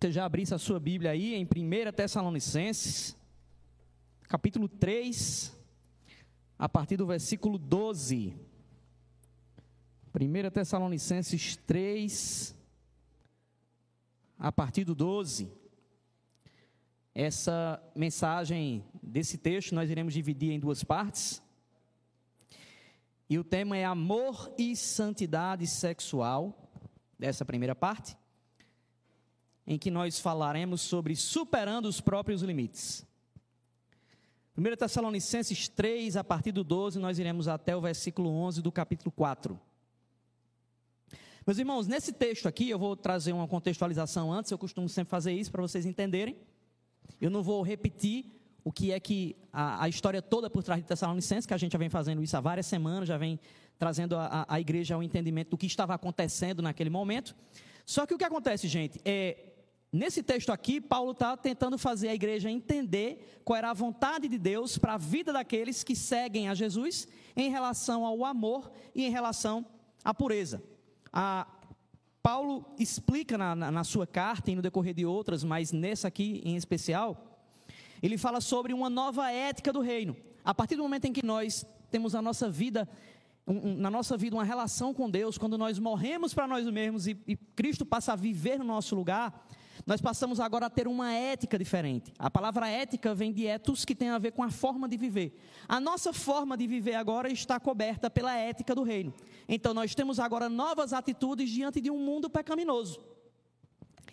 você já abrisse a sua Bíblia aí em 1 Tessalonicenses, capítulo 3, a partir do versículo 12. 1 Tessalonicenses 3, a partir do 12. Essa mensagem desse texto nós iremos dividir em duas partes. E o tema é amor e santidade sexual, dessa primeira parte em que nós falaremos sobre superando os próprios limites. 1 Tessalonicenses 3, a partir do 12, nós iremos até o versículo 11 do capítulo 4. Meus irmãos, nesse texto aqui, eu vou trazer uma contextualização antes, eu costumo sempre fazer isso para vocês entenderem. Eu não vou repetir o que é que a, a, história toda por trás de Tessalonicenses, que a gente já vem fazendo isso há várias semanas, já vem trazendo a, a igreja ao entendimento do que estava acontecendo naquele momento. Só que o que acontece, gente, é Nesse texto aqui, Paulo está tentando fazer a igreja entender qual era a vontade de Deus para a vida daqueles que seguem a Jesus em relação ao amor e em relação à pureza. A, Paulo explica na, na, na sua carta e no decorrer de outras, mas nessa aqui em especial, ele fala sobre uma nova ética do reino. A partir do momento em que nós temos a nossa vida na nossa vida uma relação com Deus, quando nós morremos para nós mesmos e, e Cristo passa a viver no nosso lugar, nós passamos agora a ter uma ética diferente. A palavra ética vem de etos, que tem a ver com a forma de viver. A nossa forma de viver agora está coberta pela ética do reino. Então nós temos agora novas atitudes diante de um mundo pecaminoso.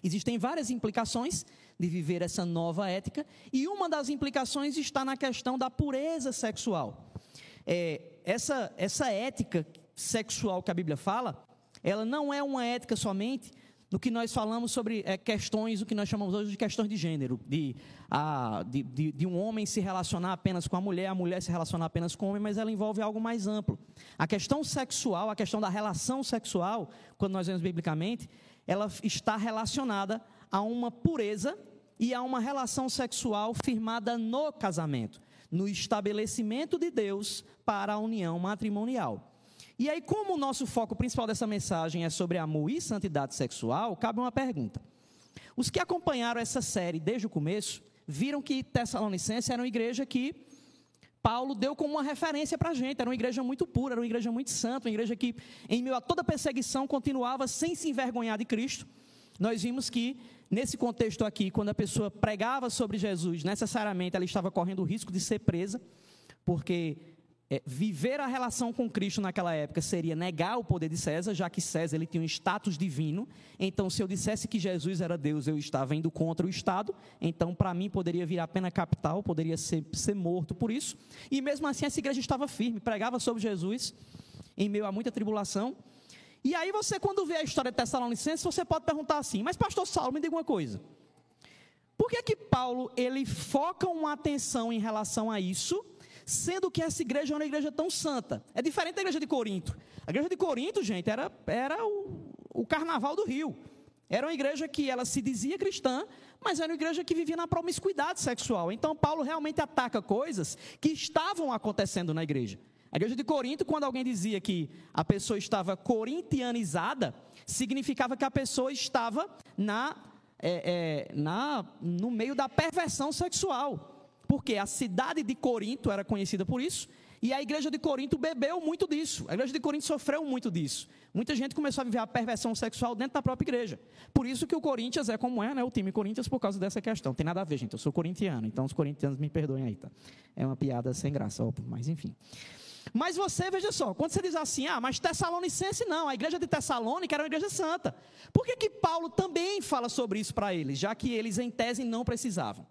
Existem várias implicações de viver essa nova ética, e uma das implicações está na questão da pureza sexual. É, essa, essa ética sexual que a Bíblia fala, ela não é uma ética somente no que nós falamos sobre é, questões, o que nós chamamos hoje de questões de gênero, de, a, de, de, de, um homem se relacionar apenas com a mulher, a mulher se relacionar apenas com o homem, mas ela envolve algo mais amplo. A questão sexual, a questão da relação sexual, quando nós vemos biblicamente, ela está relacionada a uma pureza e a uma relação sexual firmada no casamento, no estabelecimento de Deus para a união matrimonial. E aí, como o nosso foco principal dessa mensagem é sobre amor e santidade sexual, cabe uma pergunta. Os que acompanharam essa série desde o começo viram que Tessalonicense era uma igreja que Paulo deu como uma referência para a gente. Era uma igreja muito pura, era uma igreja muito santa, uma igreja que, em meio a toda perseguição, continuava sem se envergonhar de Cristo. Nós vimos que, nesse contexto aqui, quando a pessoa pregava sobre Jesus, necessariamente ela estava correndo o risco de ser presa, porque é, viver a relação com Cristo naquela época seria negar o poder de César, já que César ele tinha um status divino. Então, se eu dissesse que Jesus era Deus, eu estava indo contra o Estado. Então, para mim, poderia virar pena capital, poderia ser, ser morto por isso. E mesmo assim, essa igreja estava firme, pregava sobre Jesus, em meio a muita tribulação. E aí, você, quando vê a história de Tessalonicenses, você pode perguntar assim: Mas, Pastor Saulo, me diga uma coisa. Por que, que Paulo ele foca uma atenção em relação a isso? Sendo que essa igreja é uma igreja tão santa. É diferente da igreja de Corinto. A igreja de Corinto, gente, era, era o, o carnaval do Rio. Era uma igreja que ela se dizia cristã, mas era uma igreja que vivia na promiscuidade sexual. Então Paulo realmente ataca coisas que estavam acontecendo na igreja. A igreja de Corinto, quando alguém dizia que a pessoa estava corintianizada, significava que a pessoa estava na, é, é, na, no meio da perversão sexual. Porque a cidade de Corinto era conhecida por isso, e a igreja de Corinto bebeu muito disso. A igreja de Corinto sofreu muito disso. Muita gente começou a viver a perversão sexual dentro da própria igreja. Por isso que o Corinthians é como é, né? O time Corinthians por causa dessa questão. Tem nada a ver, gente. Eu sou corintiano, então os corintianos me perdoem aí, tá? É uma piada sem graça, óbvio, mas enfim. Mas você, veja só, quando você diz assim, ah, mas Tessalonicense não, a igreja de Tessalônica era uma igreja santa. Por que, que Paulo também fala sobre isso para eles, já que eles, em tese, não precisavam?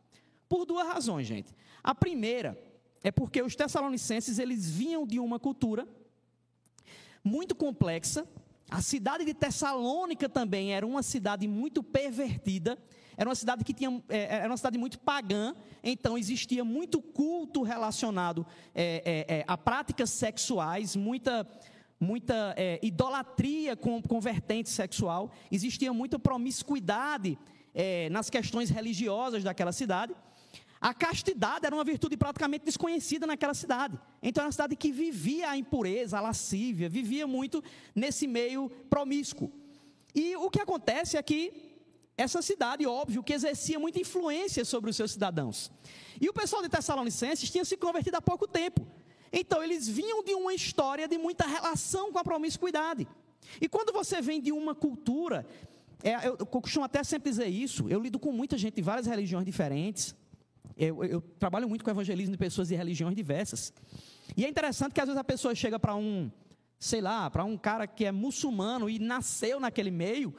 Por duas razões, gente. A primeira é porque os tessalonicenses eles vinham de uma cultura muito complexa. A cidade de Tessalônica também era uma cidade muito pervertida. Era uma cidade que tinha, é, era uma cidade muito pagã, então existia muito culto relacionado é, é, é a práticas sexuais, muita, muita é, idolatria com, com vertente sexual, existia muita promiscuidade é, nas questões religiosas daquela cidade. A castidade era uma virtude praticamente desconhecida naquela cidade. Então era uma cidade que vivia a impureza, a lascívia, vivia muito nesse meio promíscuo. E o que acontece é que essa cidade, óbvio, que exercia muita influência sobre os seus cidadãos. E o pessoal de Tessalonicenses tinha se convertido há pouco tempo. Então, eles vinham de uma história de muita relação com a promiscuidade. E quando você vem de uma cultura, é, eu, eu costumo até sempre dizer isso, eu lido com muita gente de várias religiões diferentes, eu, eu, trabalho muito com evangelismo de pessoas de religiões diversas. E é interessante que às vezes a pessoa chega para um, sei lá, para um cara que é muçulmano e nasceu naquele meio,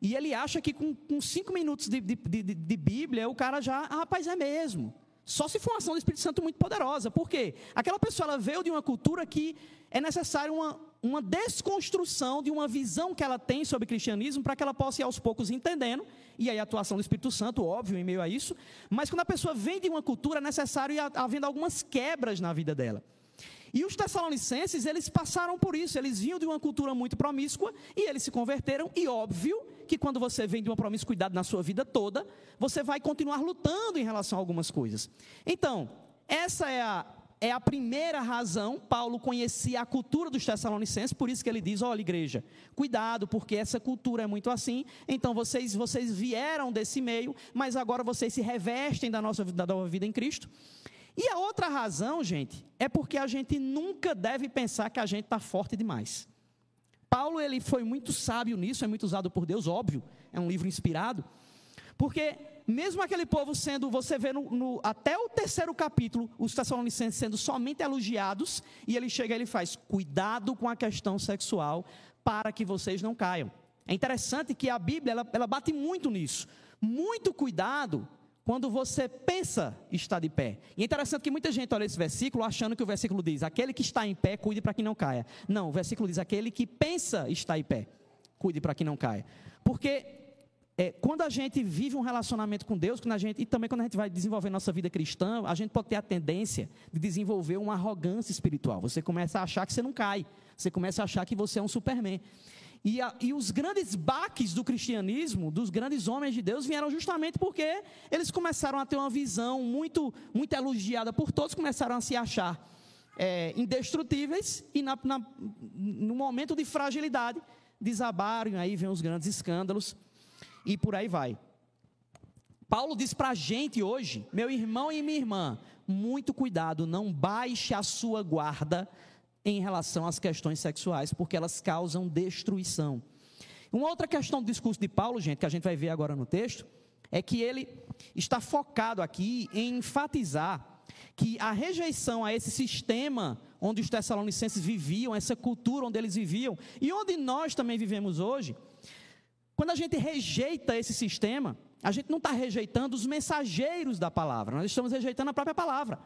e ele acha que com, com cinco minutos de, de, de, de, Bíblia, o cara já, ah, rapaz, é mesmo. Só se for uma ação do Espírito Santo muito poderosa. Por quê? Aquela pessoa ela veio de uma cultura que é necessário uma, uma desconstrução de uma visão que ela tem sobre cristianismo para que ela possa ir aos poucos entendendo, e aí a atuação do Espírito Santo, óbvio, em meio a isso. Mas quando a pessoa vem de uma cultura, é necessário ir havendo algumas quebras na vida dela. E os tessalonicenses, eles passaram por isso, eles vinham de uma cultura muito promíscua e eles se converteram, e óbvio que quando você vem de uma promiscuidade na sua vida toda, você vai continuar lutando em relação a algumas coisas. Então, essa é a, é a primeira razão, Paulo conhecia a cultura dos tessalonicenses, por isso que ele diz, olha igreja, cuidado, porque essa cultura é muito assim, então vocês, vocês vieram desse meio, mas agora vocês se revestem da nossa da nova vida em Cristo, e a outra razão, gente, é porque a gente nunca deve pensar que a gente está forte demais. Paulo ele foi muito sábio nisso, é muito usado por Deus, óbvio, é um livro inspirado, porque mesmo aquele povo sendo, você vê no, no, até o terceiro capítulo, os Tessalonicenses sendo somente elogiados, e ele chega e ele faz, cuidado com a questão sexual, para que vocês não caiam. É interessante que a Bíblia, ela, ela bate muito nisso. Muito cuidado quando você pensa estar de pé. E é interessante que muita gente olha esse versículo achando que o versículo diz: aquele que está em pé, cuide para que não caia. Não, o versículo diz: aquele que pensa estar em pé, cuide para que não caia. Porque é, quando a gente vive um relacionamento com Deus, quando a gente, e também quando a gente vai desenvolver nossa vida cristã, a gente pode ter a tendência de desenvolver uma arrogância espiritual. Você começa a achar que você não cai, você começa a achar que você é um Superman. E, a, e, os grandes baques do cristianismo, dos grandes homens de Deus, vieram justamente porque eles começaram a ter uma visão muito, muito elogiada por todos, começaram a se achar é, indestrutíveis e na, na, no momento de fragilidade desabaram, e aí vem os grandes escândalos e por aí vai. Paulo diz para a gente hoje, meu irmão e minha irmã, muito cuidado, não baixe a sua guarda em relação às questões sexuais, porque elas causam destruição. Uma outra questão do discurso de Paulo, gente, que a gente vai ver agora no texto, é que ele está focado aqui em enfatizar que a rejeição a esse sistema onde os tessalonicenses viviam, essa cultura onde eles viviam, e onde nós também vivemos hoje, quando a gente rejeita esse sistema, a gente não está rejeitando os mensageiros da palavra, nós estamos rejeitando a própria palavra.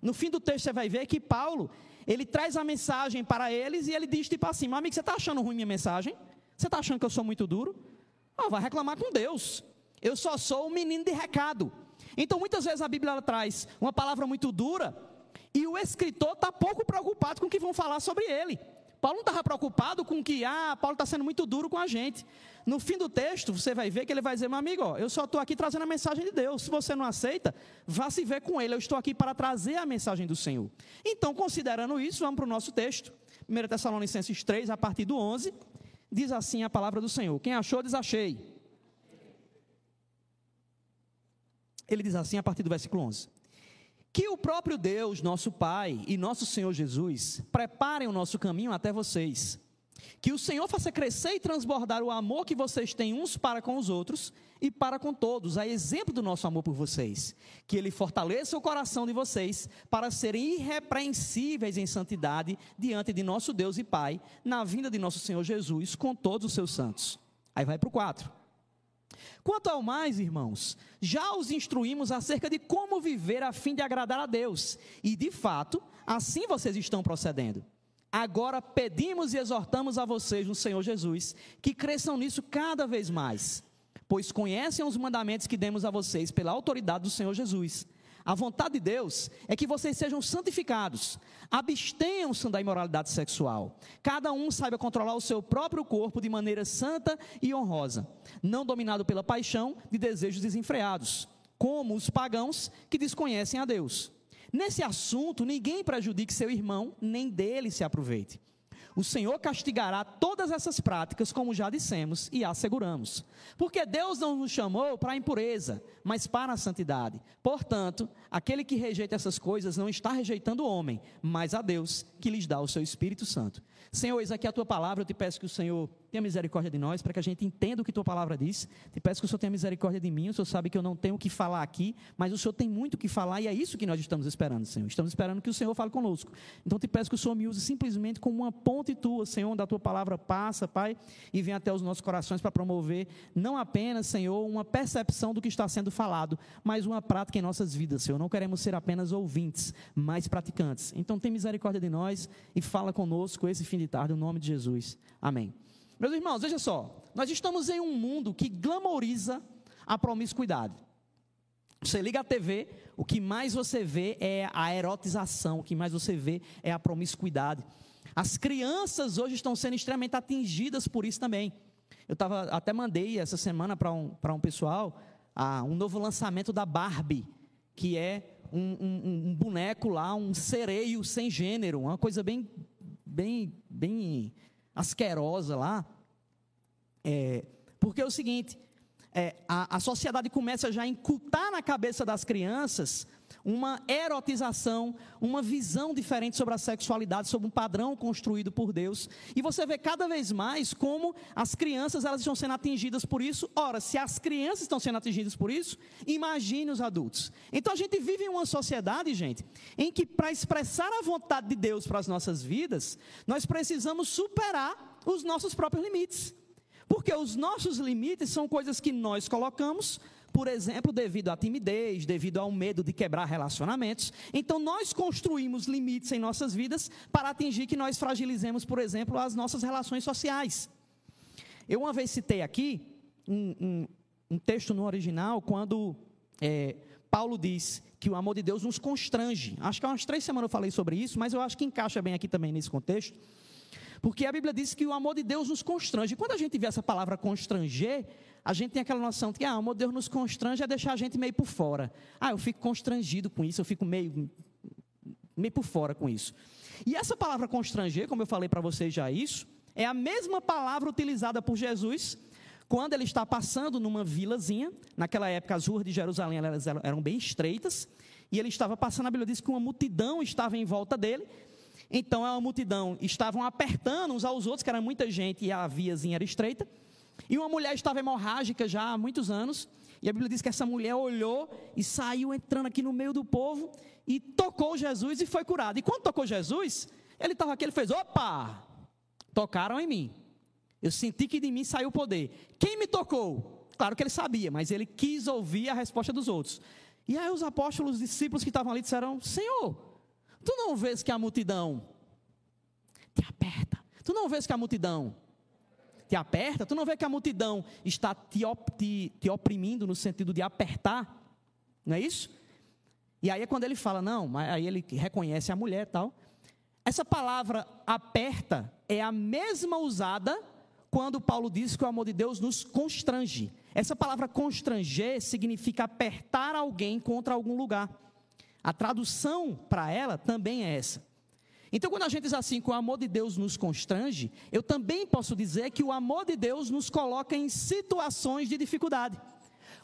No fim do texto você vai ver que Paulo, ele traz a mensagem para eles e ele diz tipo assim, meu amigo, você está achando ruim minha mensagem? Você está achando que eu sou muito duro? Ah, vai reclamar com Deus. Eu só sou um menino de recado. Então, muitas vezes a Bíblia traz uma palavra muito dura e o escritor está pouco preocupado com o que vão falar sobre ele. Paulo não estava preocupado com que, ah, Paulo está sendo muito duro com a gente. No fim do texto, você vai ver que ele vai dizer, meu amigo, ó, eu só estou aqui trazendo a mensagem de Deus. Se você não aceita, vá se ver com ele. Eu estou aqui para trazer a mensagem do Senhor. Então, considerando isso, vamos para o nosso texto. 1 Tessalonicenses 3, a partir do 11, diz assim a palavra do Senhor. Quem achou, desachei. Ele diz assim a partir do versículo 11. Que o próprio Deus, nosso Pai e nosso Senhor Jesus preparem o nosso caminho até vocês. Que o Senhor faça crescer e transbordar o amor que vocês têm uns para com os outros e para com todos, a exemplo do nosso amor por vocês. Que Ele fortaleça o coração de vocês para serem irrepreensíveis em santidade diante de nosso Deus e Pai, na vinda de nosso Senhor Jesus com todos os seus santos. Aí vai para o 4. Quanto ao mais, irmãos, já os instruímos acerca de como viver a fim de agradar a Deus, e de fato, assim vocês estão procedendo. Agora pedimos e exortamos a vocês no Senhor Jesus que cresçam nisso cada vez mais, pois conhecem os mandamentos que demos a vocês pela autoridade do Senhor Jesus. A vontade de Deus é que vocês sejam santificados, abstenham-se da imoralidade sexual. Cada um saiba controlar o seu próprio corpo de maneira santa e honrosa, não dominado pela paixão de desejos desenfreados, como os pagãos que desconhecem a Deus. Nesse assunto, ninguém prejudique seu irmão, nem dele se aproveite. O Senhor castigará todas essas práticas, como já dissemos e asseguramos. Porque Deus não nos chamou para a impureza, mas para a santidade. Portanto, aquele que rejeita essas coisas não está rejeitando o homem, mas a Deus, que lhes dá o seu Espírito Santo. Senhor, eis aqui a tua palavra, eu te peço que o Senhor tenha misericórdia de nós, para que a gente entenda o que tua palavra diz. Te peço que o Senhor tenha misericórdia de mim, o Senhor sabe que eu não tenho o que falar aqui, mas o Senhor tem muito o que falar e é isso que nós estamos esperando, Senhor. Estamos esperando que o Senhor fale conosco. Então te peço que o Senhor me use simplesmente como uma ponte tua, Senhor, onde a tua palavra passa, Pai, e vem até os nossos corações para promover não apenas, Senhor, uma percepção do que está sendo falado, mas uma prática em nossas vidas, Senhor. Não queremos ser apenas ouvintes, mas praticantes. Então tem misericórdia de nós e fala conosco esse fim de tarde, no nome de Jesus. Amém. Meus irmãos, veja só, nós estamos em um mundo que glamoriza a promiscuidade. Você liga a TV, o que mais você vê é a erotização, o que mais você vê é a promiscuidade. As crianças hoje estão sendo extremamente atingidas por isso também. Eu tava, até mandei essa semana para um, um pessoal ah, um novo lançamento da Barbie, que é um, um, um, boneco lá, um sereio sem gênero, uma coisa bem, bem, bem asquerosa lá. É, porque é o seguinte, é, a, a sociedade começa já a incultar na cabeça das crianças uma erotização, uma visão diferente sobre a sexualidade, sobre um padrão construído por Deus. E você vê cada vez mais como as crianças elas estão sendo atingidas por isso. Ora, se as crianças estão sendo atingidas por isso, imagine os adultos. Então a gente vive em uma sociedade, gente, em que para expressar a vontade de Deus para as nossas vidas, nós precisamos superar os nossos próprios limites. Porque os nossos limites são coisas que nós colocamos, por exemplo, devido à timidez, devido ao medo de quebrar relacionamentos. Então, nós construímos limites em nossas vidas para atingir que nós fragilizemos, por exemplo, as nossas relações sociais. Eu uma vez citei aqui um, um, um texto no original, quando é, Paulo diz que o amor de Deus nos constrange. Acho que há umas três semanas eu falei sobre isso, mas eu acho que encaixa bem aqui também nesse contexto. Porque a Bíblia diz que o amor de Deus nos constrange. Quando a gente vê essa palavra constranger, a gente tem aquela noção de que ah, o amor de Deus nos constrange é deixar a gente meio por fora. Ah, eu fico constrangido com isso, eu fico meio, meio por fora com isso. E essa palavra constranger, como eu falei para vocês já isso, é a mesma palavra utilizada por Jesus quando ele está passando numa vilazinha. Naquela época, as ruas de Jerusalém eram bem estreitas. E ele estava passando, a Bíblia diz que uma multidão estava em volta dele. Então a multidão estavam apertando uns aos outros, que era muita gente e a viazinha era estreita. E uma mulher estava hemorrágica já há muitos anos. E a Bíblia diz que essa mulher olhou e saiu entrando aqui no meio do povo e tocou Jesus e foi curada. E quando tocou Jesus, ele estava aqui, ele fez: opa! Tocaram em mim. Eu senti que de mim saiu o poder. Quem me tocou? Claro que ele sabia, mas ele quis ouvir a resposta dos outros. E aí os apóstolos, os discípulos que estavam ali disseram: Senhor, Tu não vês que a multidão te aperta? Tu não vês que a multidão te aperta? Tu não vê que a multidão está te, op, te, te oprimindo no sentido de apertar? Não é isso? E aí é quando ele fala, não, aí ele reconhece a mulher e tal. Essa palavra aperta é a mesma usada quando Paulo diz que o amor de Deus nos constrange. Essa palavra constranger significa apertar alguém contra algum lugar. A tradução para ela também é essa. Então, quando a gente diz assim que o amor de Deus nos constrange, eu também posso dizer que o amor de Deus nos coloca em situações de dificuldade.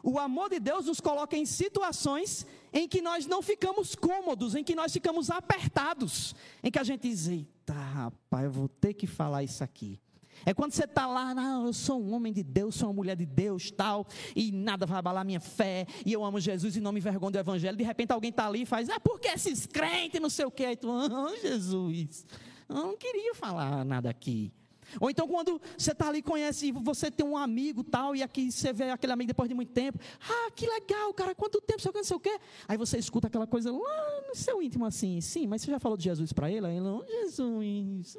O amor de Deus nos coloca em situações em que nós não ficamos cômodos, em que nós ficamos apertados, em que a gente diz: eita, rapaz, eu vou ter que falar isso aqui. É quando você está lá, não, eu sou um homem de Deus, sou uma mulher de Deus, tal, e nada vai abalar minha fé, e eu amo Jesus e não me envergonho do Evangelho. De repente alguém está ali e faz, ah, porque esses crentes, não sei o quê. Aí tu, ah, Jesus, eu não queria falar nada aqui. Ou então quando você está ali conhece, você tem um amigo tal, e aqui você vê aquele amigo depois de muito tempo. Ah, que legal, cara, quanto tempo, sei o que, não sei o quê. Aí você escuta aquela coisa lá no seu íntimo assim, sim, mas você já falou de Jesus para ele? Aí ele, oh, Jesus,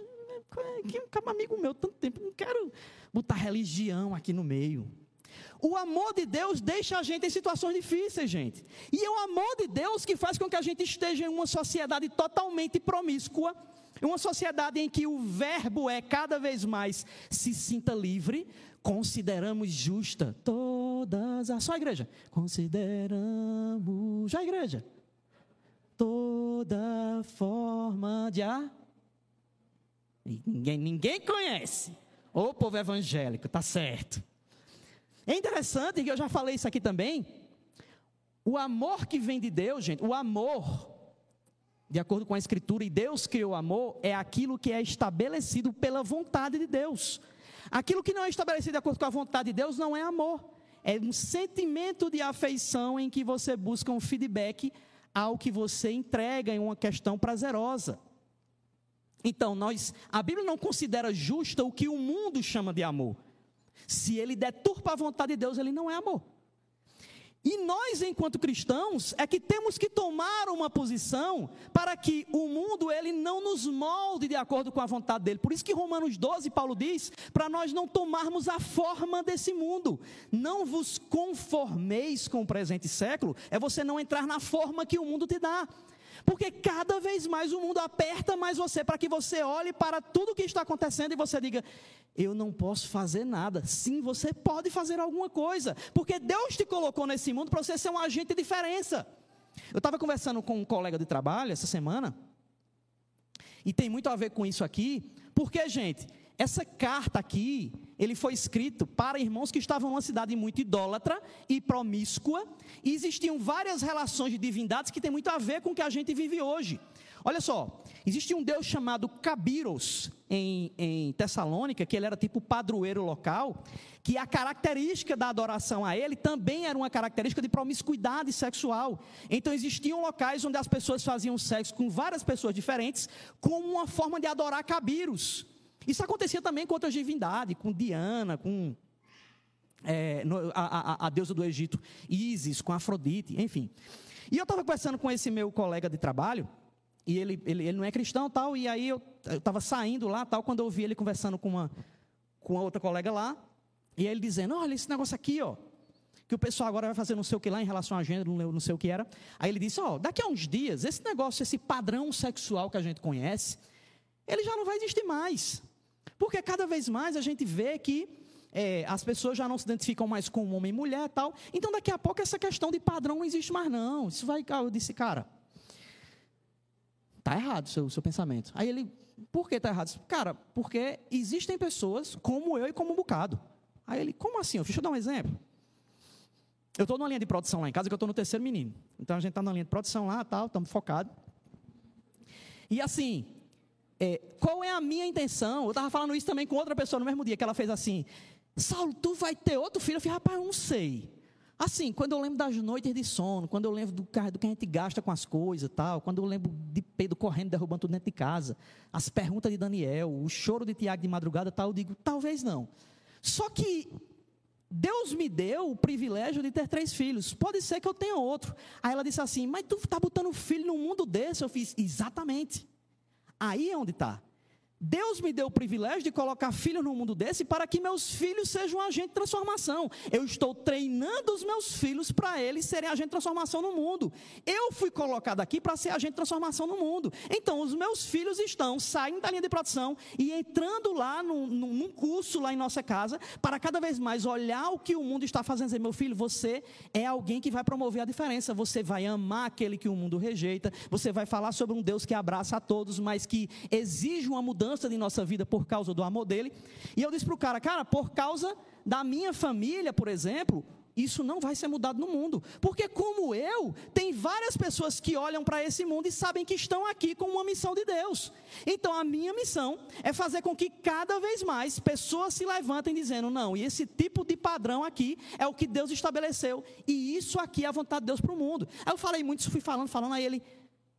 que um amigo meu tanto tempo, não quero botar religião aqui no meio. O amor de Deus deixa a gente em situações difíceis, gente. E é o amor de Deus que faz com que a gente esteja em uma sociedade totalmente promíscua, uma sociedade em que o verbo é cada vez mais se sinta livre, consideramos justa todas as. Só a igreja. Consideramos. Já a igreja. Toda forma de. Ninguém, ninguém conhece. Ô povo evangélico, tá certo. É interessante que eu já falei isso aqui também. O amor que vem de Deus, gente, o amor, de acordo com a Escritura, e Deus criou o amor, é aquilo que é estabelecido pela vontade de Deus. Aquilo que não é estabelecido de acordo com a vontade de Deus não é amor. É um sentimento de afeição em que você busca um feedback ao que você entrega em uma questão prazerosa. Então, nós, a Bíblia não considera justa o que o mundo chama de amor. Se ele deturpa a vontade de Deus, ele não é amor. E nós, enquanto cristãos, é que temos que tomar uma posição para que o mundo ele não nos molde de acordo com a vontade dele. Por isso que Romanos 12, Paulo diz, para nós não tomarmos a forma desse mundo. Não vos conformeis com o presente século, é você não entrar na forma que o mundo te dá. Porque cada vez mais o mundo aperta mais você para que você olhe para tudo o que está acontecendo e você diga: eu não posso fazer nada. Sim, você pode fazer alguma coisa, porque Deus te colocou nesse mundo para você ser um agente de diferença. Eu estava conversando com um colega de trabalho essa semana, e tem muito a ver com isso aqui, porque, gente, essa carta aqui, ele foi escrito para irmãos que estavam numa cidade muito idólatra e promíscua, e existiam várias relações de divindades que tem muito a ver com o que a gente vive hoje. Olha só, existia um deus chamado Cabiros em, em Tessalônica, que ele era tipo padroeiro local, que a característica da adoração a ele também era uma característica de promiscuidade sexual. Então existiam locais onde as pessoas faziam sexo com várias pessoas diferentes, como uma forma de adorar Cabiros. Isso acontecia também com outras divindades, com Diana, com é, a, a, a deusa do Egito, Ísis, com Afrodite, enfim. E eu estava conversando com esse meu colega de trabalho, e ele, ele, ele não é cristão tal, e aí eu estava saindo lá tal, quando eu ouvi ele conversando com uma, com uma outra colega lá, e ele dizendo, olha esse negócio aqui, ó, que o pessoal agora vai fazer não sei o que lá em relação à gênero, não sei o que era. Aí ele disse, ó, daqui a uns dias, esse negócio, esse padrão sexual que a gente conhece, ele já não vai existir mais. Porque cada vez mais a gente vê que é, as pessoas já não se identificam mais com homem e mulher tal. Então, daqui a pouco, essa questão de padrão não existe mais, não. Isso vai. Eu disse, cara, Está errado o seu, seu pensamento. Aí ele, por que está errado? Cara, porque existem pessoas como eu e como um bocado. Aí ele, como assim? Deixa eu dar um exemplo. Eu estou numa linha de produção lá em casa, que eu estou no terceiro menino. Então a gente está na linha de produção lá, tal, estamos focados. E assim, é, qual é a minha intenção? Eu estava falando isso também com outra pessoa no mesmo dia, que ela fez assim: Saulo, tu vai ter outro filho? Eu falei, rapaz, eu não sei. Assim, quando eu lembro das noites de sono, quando eu lembro do, do que a gente gasta com as coisas tal, quando eu lembro de Pedro correndo, derrubando tudo dentro de casa, as perguntas de Daniel, o choro de Tiago de madrugada tal, eu digo, talvez não. Só que Deus me deu o privilégio de ter três filhos. Pode ser que eu tenha outro. Aí ela disse assim: Mas tu está botando filho num mundo desse? Eu fiz, exatamente. Aí é onde está. Deus me deu o privilégio de colocar filhos no mundo desse para que meus filhos sejam agente de transformação. Eu estou treinando os meus filhos para eles serem agente de transformação no mundo. Eu fui colocado aqui para ser agente de transformação no mundo. Então, os meus filhos estão saindo da linha de produção e entrando lá num, num curso lá em nossa casa para cada vez mais olhar o que o mundo está fazendo. Meu filho, você é alguém que vai promover a diferença. Você vai amar aquele que o mundo rejeita. Você vai falar sobre um Deus que abraça a todos, mas que exige uma mudança mudança de nossa vida por causa do amor dele. E eu disse para o cara, cara, por causa da minha família, por exemplo, isso não vai ser mudado no mundo. Porque, como eu, tem várias pessoas que olham para esse mundo e sabem que estão aqui com uma missão de Deus. Então, a minha missão é fazer com que cada vez mais pessoas se levantem dizendo: não, e esse tipo de padrão aqui é o que Deus estabeleceu. E isso aqui é a vontade de Deus para o mundo. Aí eu falei muito, fui falando, falando a ele.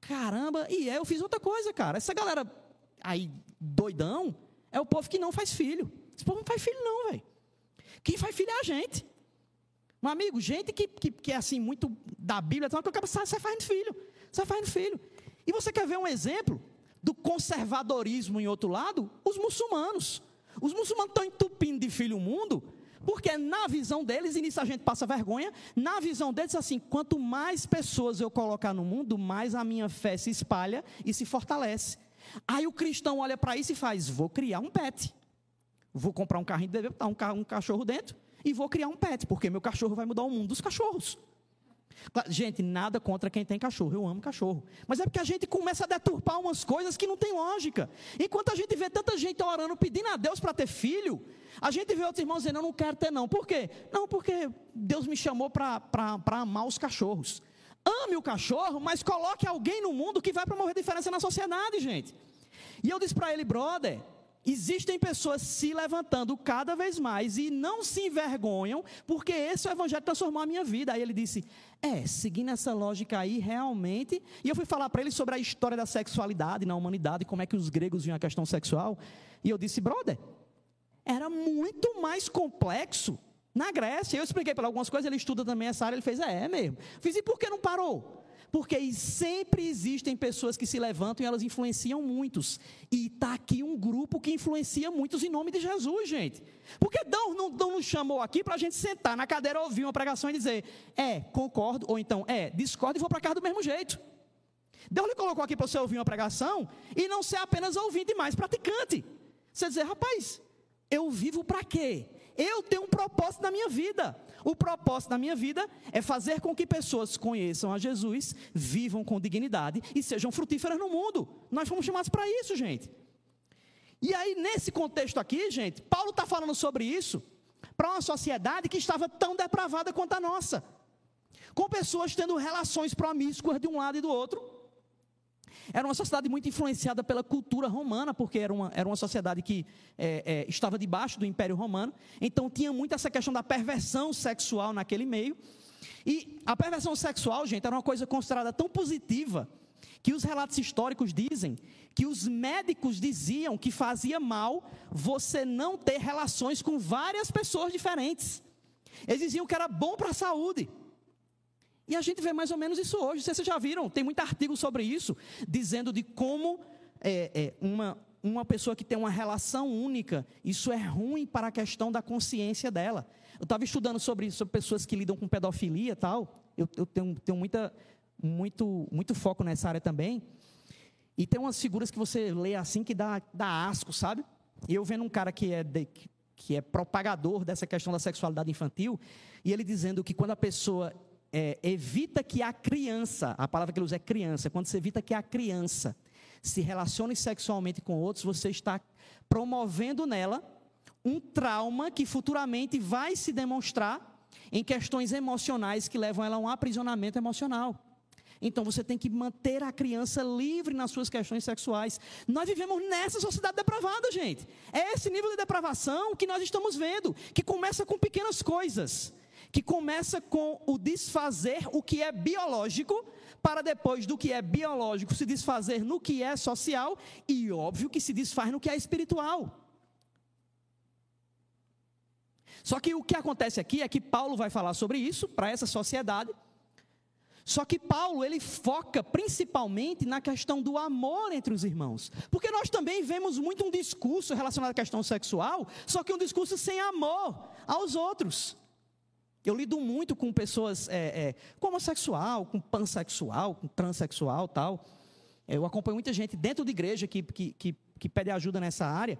Caramba, e é, eu fiz outra coisa, cara. Essa galera aí doidão é o povo que não faz filho. Esse povo não faz filho, não, velho. Quem faz filho é a gente. Um amigo, gente que, que, que é assim, muito da Bíblia, então, acaba sai fazendo filho. Sai fazendo filho. E você quer ver um exemplo do conservadorismo em outro lado? Os muçulmanos. Os muçulmanos estão entupindo de filho o mundo, porque na visão deles, e nisso a gente passa vergonha, na visão deles, assim, quanto mais pessoas eu colocar no mundo, mais a minha fé se espalha e se fortalece. Aí o cristão olha para isso e faz: vou criar um pet. Vou comprar um carrinho de bebê, botar um, um cachorro dentro e vou criar um pet, porque meu cachorro vai mudar o mundo dos cachorros. Gente, nada contra quem tem cachorro, eu amo cachorro. Mas é porque a gente começa a deturpar umas coisas que não tem lógica. Enquanto a gente vê tanta gente orando, pedindo a Deus para ter filho, a gente vê outros irmãos dizendo, eu não quero ter não. Por quê? Não, porque Deus me chamou para amar os cachorros. Ame o cachorro, mas coloque alguém no mundo que vai promover diferença na sociedade, gente. E eu disse para ele, brother, Existem pessoas se levantando cada vez mais e não se envergonham, porque esse é o evangelho transformou a minha vida. Aí ele disse: É, seguindo essa lógica aí, realmente. E eu fui falar para ele sobre a história da sexualidade na humanidade, como é que os gregos viam a questão sexual. E eu disse: Brother, era muito mais complexo na Grécia. Eu expliquei para algumas coisas, ele estuda também essa área. Ele fez: É, é mesmo. Fiz: E por que não parou? Porque sempre existem pessoas que se levantam e elas influenciam muitos. E está aqui um grupo que influencia muitos em nome de Jesus, gente. Porque Deus não, não nos chamou aqui para a gente sentar na cadeira, ouvir uma pregação e dizer, é, concordo, ou então, é, discordo e vou para casa do mesmo jeito. Deus lhe colocou aqui para você ouvir uma pregação e não ser apenas ouvinte, mais praticante. Você dizer, rapaz, eu vivo para quê? Eu tenho um propósito na minha vida. O propósito da minha vida é fazer com que pessoas conheçam a Jesus, vivam com dignidade e sejam frutíferas no mundo. Nós fomos chamados para isso, gente. E aí, nesse contexto aqui, gente, Paulo está falando sobre isso para uma sociedade que estava tão depravada quanto a nossa, com pessoas tendo relações promíscuas de um lado e do outro era uma sociedade muito influenciada pela cultura romana, porque era uma, era uma sociedade que é, é, estava debaixo do Império Romano. Então tinha muito essa questão da perversão sexual naquele meio. E a perversão sexual, gente, era uma coisa considerada tão positiva que os relatos históricos dizem que os médicos diziam que fazia mal você não ter relações com várias pessoas diferentes. Eles diziam que era bom para a saúde. E a gente vê mais ou menos isso hoje. Vocês já viram, tem muito artigo sobre isso, dizendo de como é, é, uma, uma pessoa que tem uma relação única, isso é ruim para a questão da consciência dela. Eu estava estudando sobre isso, sobre pessoas que lidam com pedofilia e tal. Eu, eu tenho, tenho muita, muito, muito foco nessa área também. E tem umas figuras que você lê assim que dá, dá asco, sabe? E eu vendo um cara que é, de, que é propagador dessa questão da sexualidade infantil, e ele dizendo que quando a pessoa é, evita que a criança, a palavra que ele usa é criança, quando você evita que a criança se relacione sexualmente com outros, você está promovendo nela um trauma que futuramente vai se demonstrar em questões emocionais que levam ela a um aprisionamento emocional. Então você tem que manter a criança livre nas suas questões sexuais. Nós vivemos nessa sociedade depravada, gente. É esse nível de depravação que nós estamos vendo, que começa com pequenas coisas que começa com o desfazer o que é biológico, para depois do que é biológico se desfazer no que é social, e óbvio que se desfaz no que é espiritual. Só que o que acontece aqui é que Paulo vai falar sobre isso para essa sociedade. Só que Paulo, ele foca principalmente na questão do amor entre os irmãos. Porque nós também vemos muito um discurso relacionado à questão sexual, só que um discurso sem amor aos outros. Eu lido muito com pessoas é, é, com homossexual, com pansexual, com transexual tal. Eu acompanho muita gente dentro de igreja que, que, que, que pede ajuda nessa área.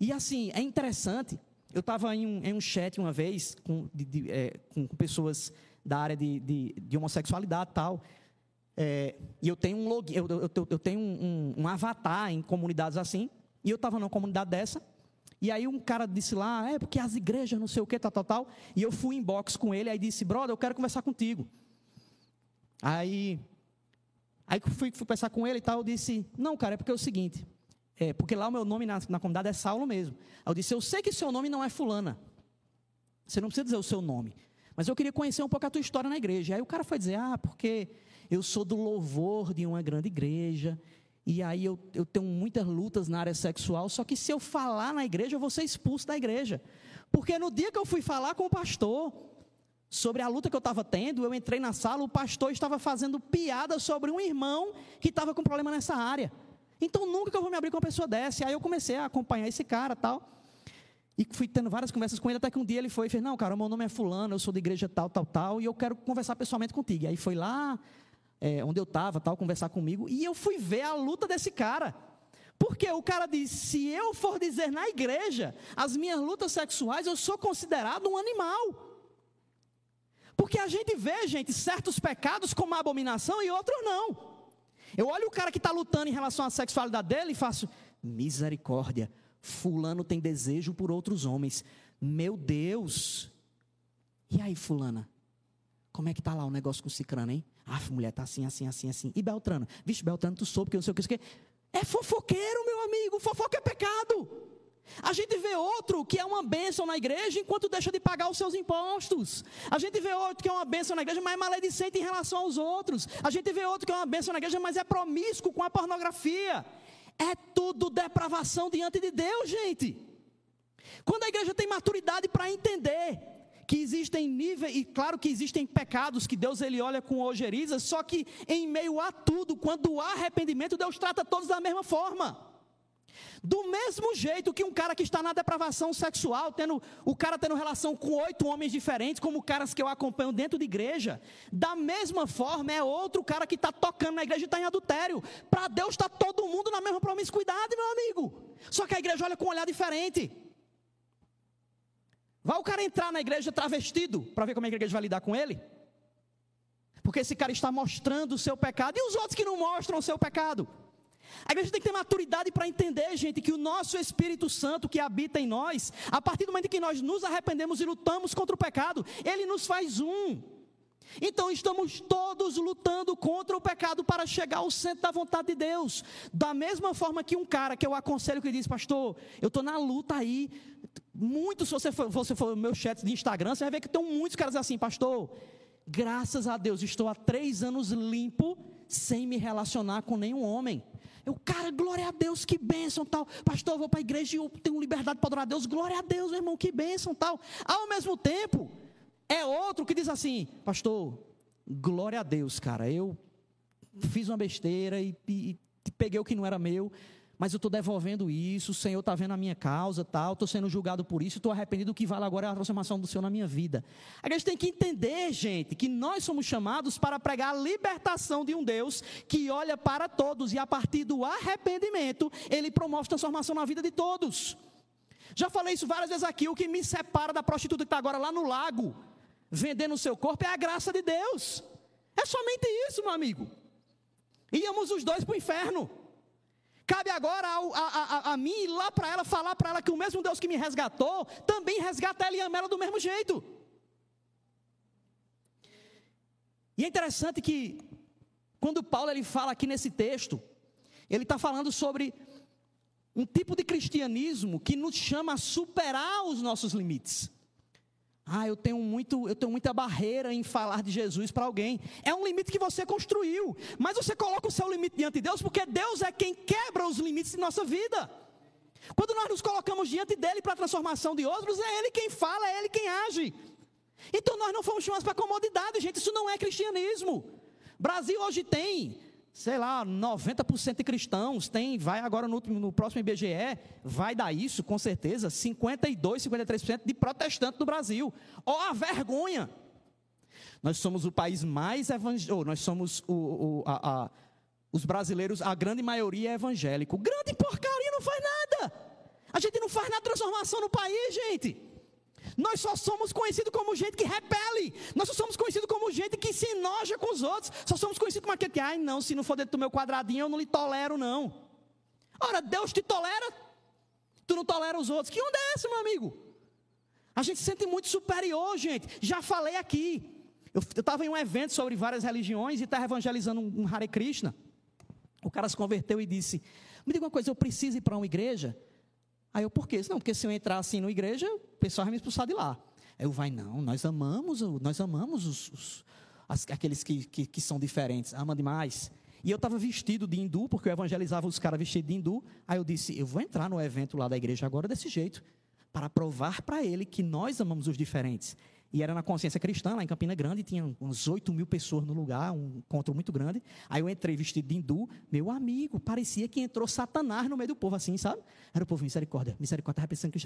E assim, é interessante. Eu estava em, um, em um chat uma vez com, de, de, é, com pessoas da área de, de, de homossexualidade tal. É, e eu tenho um log, eu, eu, eu tenho um, um, um avatar em comunidades assim. E eu estava numa comunidade dessa. E aí um cara disse lá, é porque as igrejas, não sei o que, tal, tal, tal. E eu fui em box com ele, aí disse, brother, eu quero conversar contigo. Aí, aí fui, fui conversar com ele e tal, eu disse, não, cara, é porque é o seguinte, é, porque lá o meu nome na, na comunidade é Saulo mesmo. Aí eu disse, eu sei que seu nome não é fulana. Você não precisa dizer o seu nome. Mas eu queria conhecer um pouco a tua história na igreja. Aí o cara foi dizer, ah, porque eu sou do louvor de uma grande igreja, e aí eu, eu tenho muitas lutas na área sexual, só que se eu falar na igreja, eu vou ser expulso da igreja. Porque no dia que eu fui falar com o pastor sobre a luta que eu estava tendo, eu entrei na sala, o pastor estava fazendo piada sobre um irmão que estava com problema nessa área. Então nunca que eu vou me abrir com uma pessoa dessa. E aí eu comecei a acompanhar esse cara tal. E fui tendo várias conversas com ele, até que um dia ele foi e fez: Não, cara, meu nome é Fulano, eu sou da igreja tal, tal, tal, e eu quero conversar pessoalmente contigo. E aí foi lá, é, onde eu estava, tal, conversar comigo, e eu fui ver a luta desse cara. Porque o cara disse: se eu for dizer na igreja as minhas lutas sexuais, eu sou considerado um animal. Porque a gente vê, gente, certos pecados como abominação e outros não. Eu olho o cara que está lutando em relação à sexualidade dele e faço, misericórdia, fulano tem desejo por outros homens. Meu Deus. E aí, fulana? Como é que tá lá o negócio com o Cicrano, hein? Ah, mulher, tá assim, assim, assim, assim. E Beltrano? Vixe, Beltrano, tu soube que não sei o que, isso que. É fofoqueiro, meu amigo. Fofoca é pecado. A gente vê outro que é uma bênção na igreja enquanto deixa de pagar os seus impostos. A gente vê outro que é uma bênção na igreja, mas é maledicente em relação aos outros. A gente vê outro que é uma bênção na igreja, mas é promíscuo com a pornografia. É tudo depravação diante de Deus, gente. Quando a igreja tem maturidade para entender que existem níveis, e claro que existem pecados que Deus ele olha com ojeriza, só que em meio a tudo, quando há arrependimento, Deus trata todos da mesma forma. Do mesmo jeito que um cara que está na depravação sexual, tendo o cara tendo relação com oito homens diferentes, como caras que eu acompanho dentro de igreja, da mesma forma é outro cara que está tocando na igreja e está em adultério. Para Deus está todo mundo na mesma promiscuidade, meu amigo. Só que a igreja olha com um olhar diferente. Vai o cara entrar na igreja travestido para ver como é que a igreja vai lidar com ele? Porque esse cara está mostrando o seu pecado e os outros que não mostram o seu pecado. A igreja tem que ter maturidade para entender, gente, que o nosso Espírito Santo que habita em nós, a partir do momento que nós nos arrependemos e lutamos contra o pecado, ele nos faz um. Então estamos todos lutando contra o pecado para chegar ao centro da vontade de Deus. Da mesma forma que um cara que eu aconselho que diz, pastor, eu estou na luta aí. Muitos, se você for, você for meu chat de Instagram, você vai ver que tem muitos caras assim, pastor, graças a Deus, estou há três anos limpo, sem me relacionar com nenhum homem. Eu, cara, glória a Deus, que bênção tal. Pastor, eu vou para a igreja e eu tenho liberdade para adorar a Deus. Glória a Deus, meu irmão, que bênção tal. Ao mesmo tempo, é outro que diz assim, pastor, glória a Deus, cara. Eu fiz uma besteira e, e, e peguei o que não era meu mas eu estou devolvendo isso, o Senhor está vendo a minha causa, tal, estou sendo julgado por isso, estou arrependido, o que vale agora é a transformação do Senhor na minha vida. A gente tem que entender, gente, que nós somos chamados para pregar a libertação de um Deus que olha para todos e a partir do arrependimento, Ele promove transformação na vida de todos. Já falei isso várias vezes aqui, o que me separa da prostituta que está agora lá no lago, vendendo o seu corpo, é a graça de Deus. É somente isso, meu amigo. Íamos os dois para o inferno. Cabe agora a, a, a, a mim ir lá para ela, falar para ela que o mesmo Deus que me resgatou, também resgata ela e ama ela do mesmo jeito. E é interessante que, quando Paulo ele fala aqui nesse texto, ele está falando sobre um tipo de cristianismo que nos chama a superar os nossos limites. Ah, eu tenho muito, eu tenho muita barreira em falar de Jesus para alguém. É um limite que você construiu, mas você coloca o seu limite diante de Deus, porque Deus é quem quebra os limites de nossa vida. Quando nós nos colocamos diante dele para a transformação de outros, é ele quem fala, é ele quem age. Então nós não fomos chamados para comodidade, gente, isso não é cristianismo. Brasil hoje tem sei lá, 90% de cristãos, tem, vai agora no, último, no próximo IBGE, vai dar isso, com certeza, 52, 53% de protestantes no Brasil. Ó oh, a vergonha! Nós somos o país mais evangélico, nós somos o, o a, a, os brasileiros, a grande maioria é evangélico. Grande porcaria, não faz nada! A gente não faz nada transformação no país, gente. Nós só somos conhecidos como gente que repele. Nós só somos conhecidos como gente que se enoja com os outros. Só somos conhecidos como aquele que, ai não, se não for dentro do meu quadradinho, eu não lhe tolero, não. Ora, Deus te tolera, tu não tolera os outros. Que onda é essa, meu amigo? A gente se sente muito superior, gente. Já falei aqui. Eu estava em um evento sobre várias religiões e estava evangelizando um, Hare Krishna. O cara se converteu e disse: Me diga uma coisa, eu preciso ir para uma igreja? Aí eu, por quê? Não, porque se eu entrar assim na igreja, pessoal vai me expulsar de lá. Aí eu, vai, não, nós amamos, nós amamos os, os as, aqueles que, que, que, são diferentes, ama demais. E eu estava vestido de hindu, porque eu evangelizava os caras vestidos de hindu. Aí eu disse, eu vou entrar no evento lá da igreja agora desse jeito, para provar para ele que nós amamos os diferentes. E era na consciência cristã, lá em Campina Grande, tinha uns 8 mil pessoas no lugar, um encontro muito grande. Aí eu entrei vestido de hindu, meu amigo, parecia que entrou Satanás no meio do povo, assim, sabe? Era o povo, misericórdia, misericórdia, estava pensando que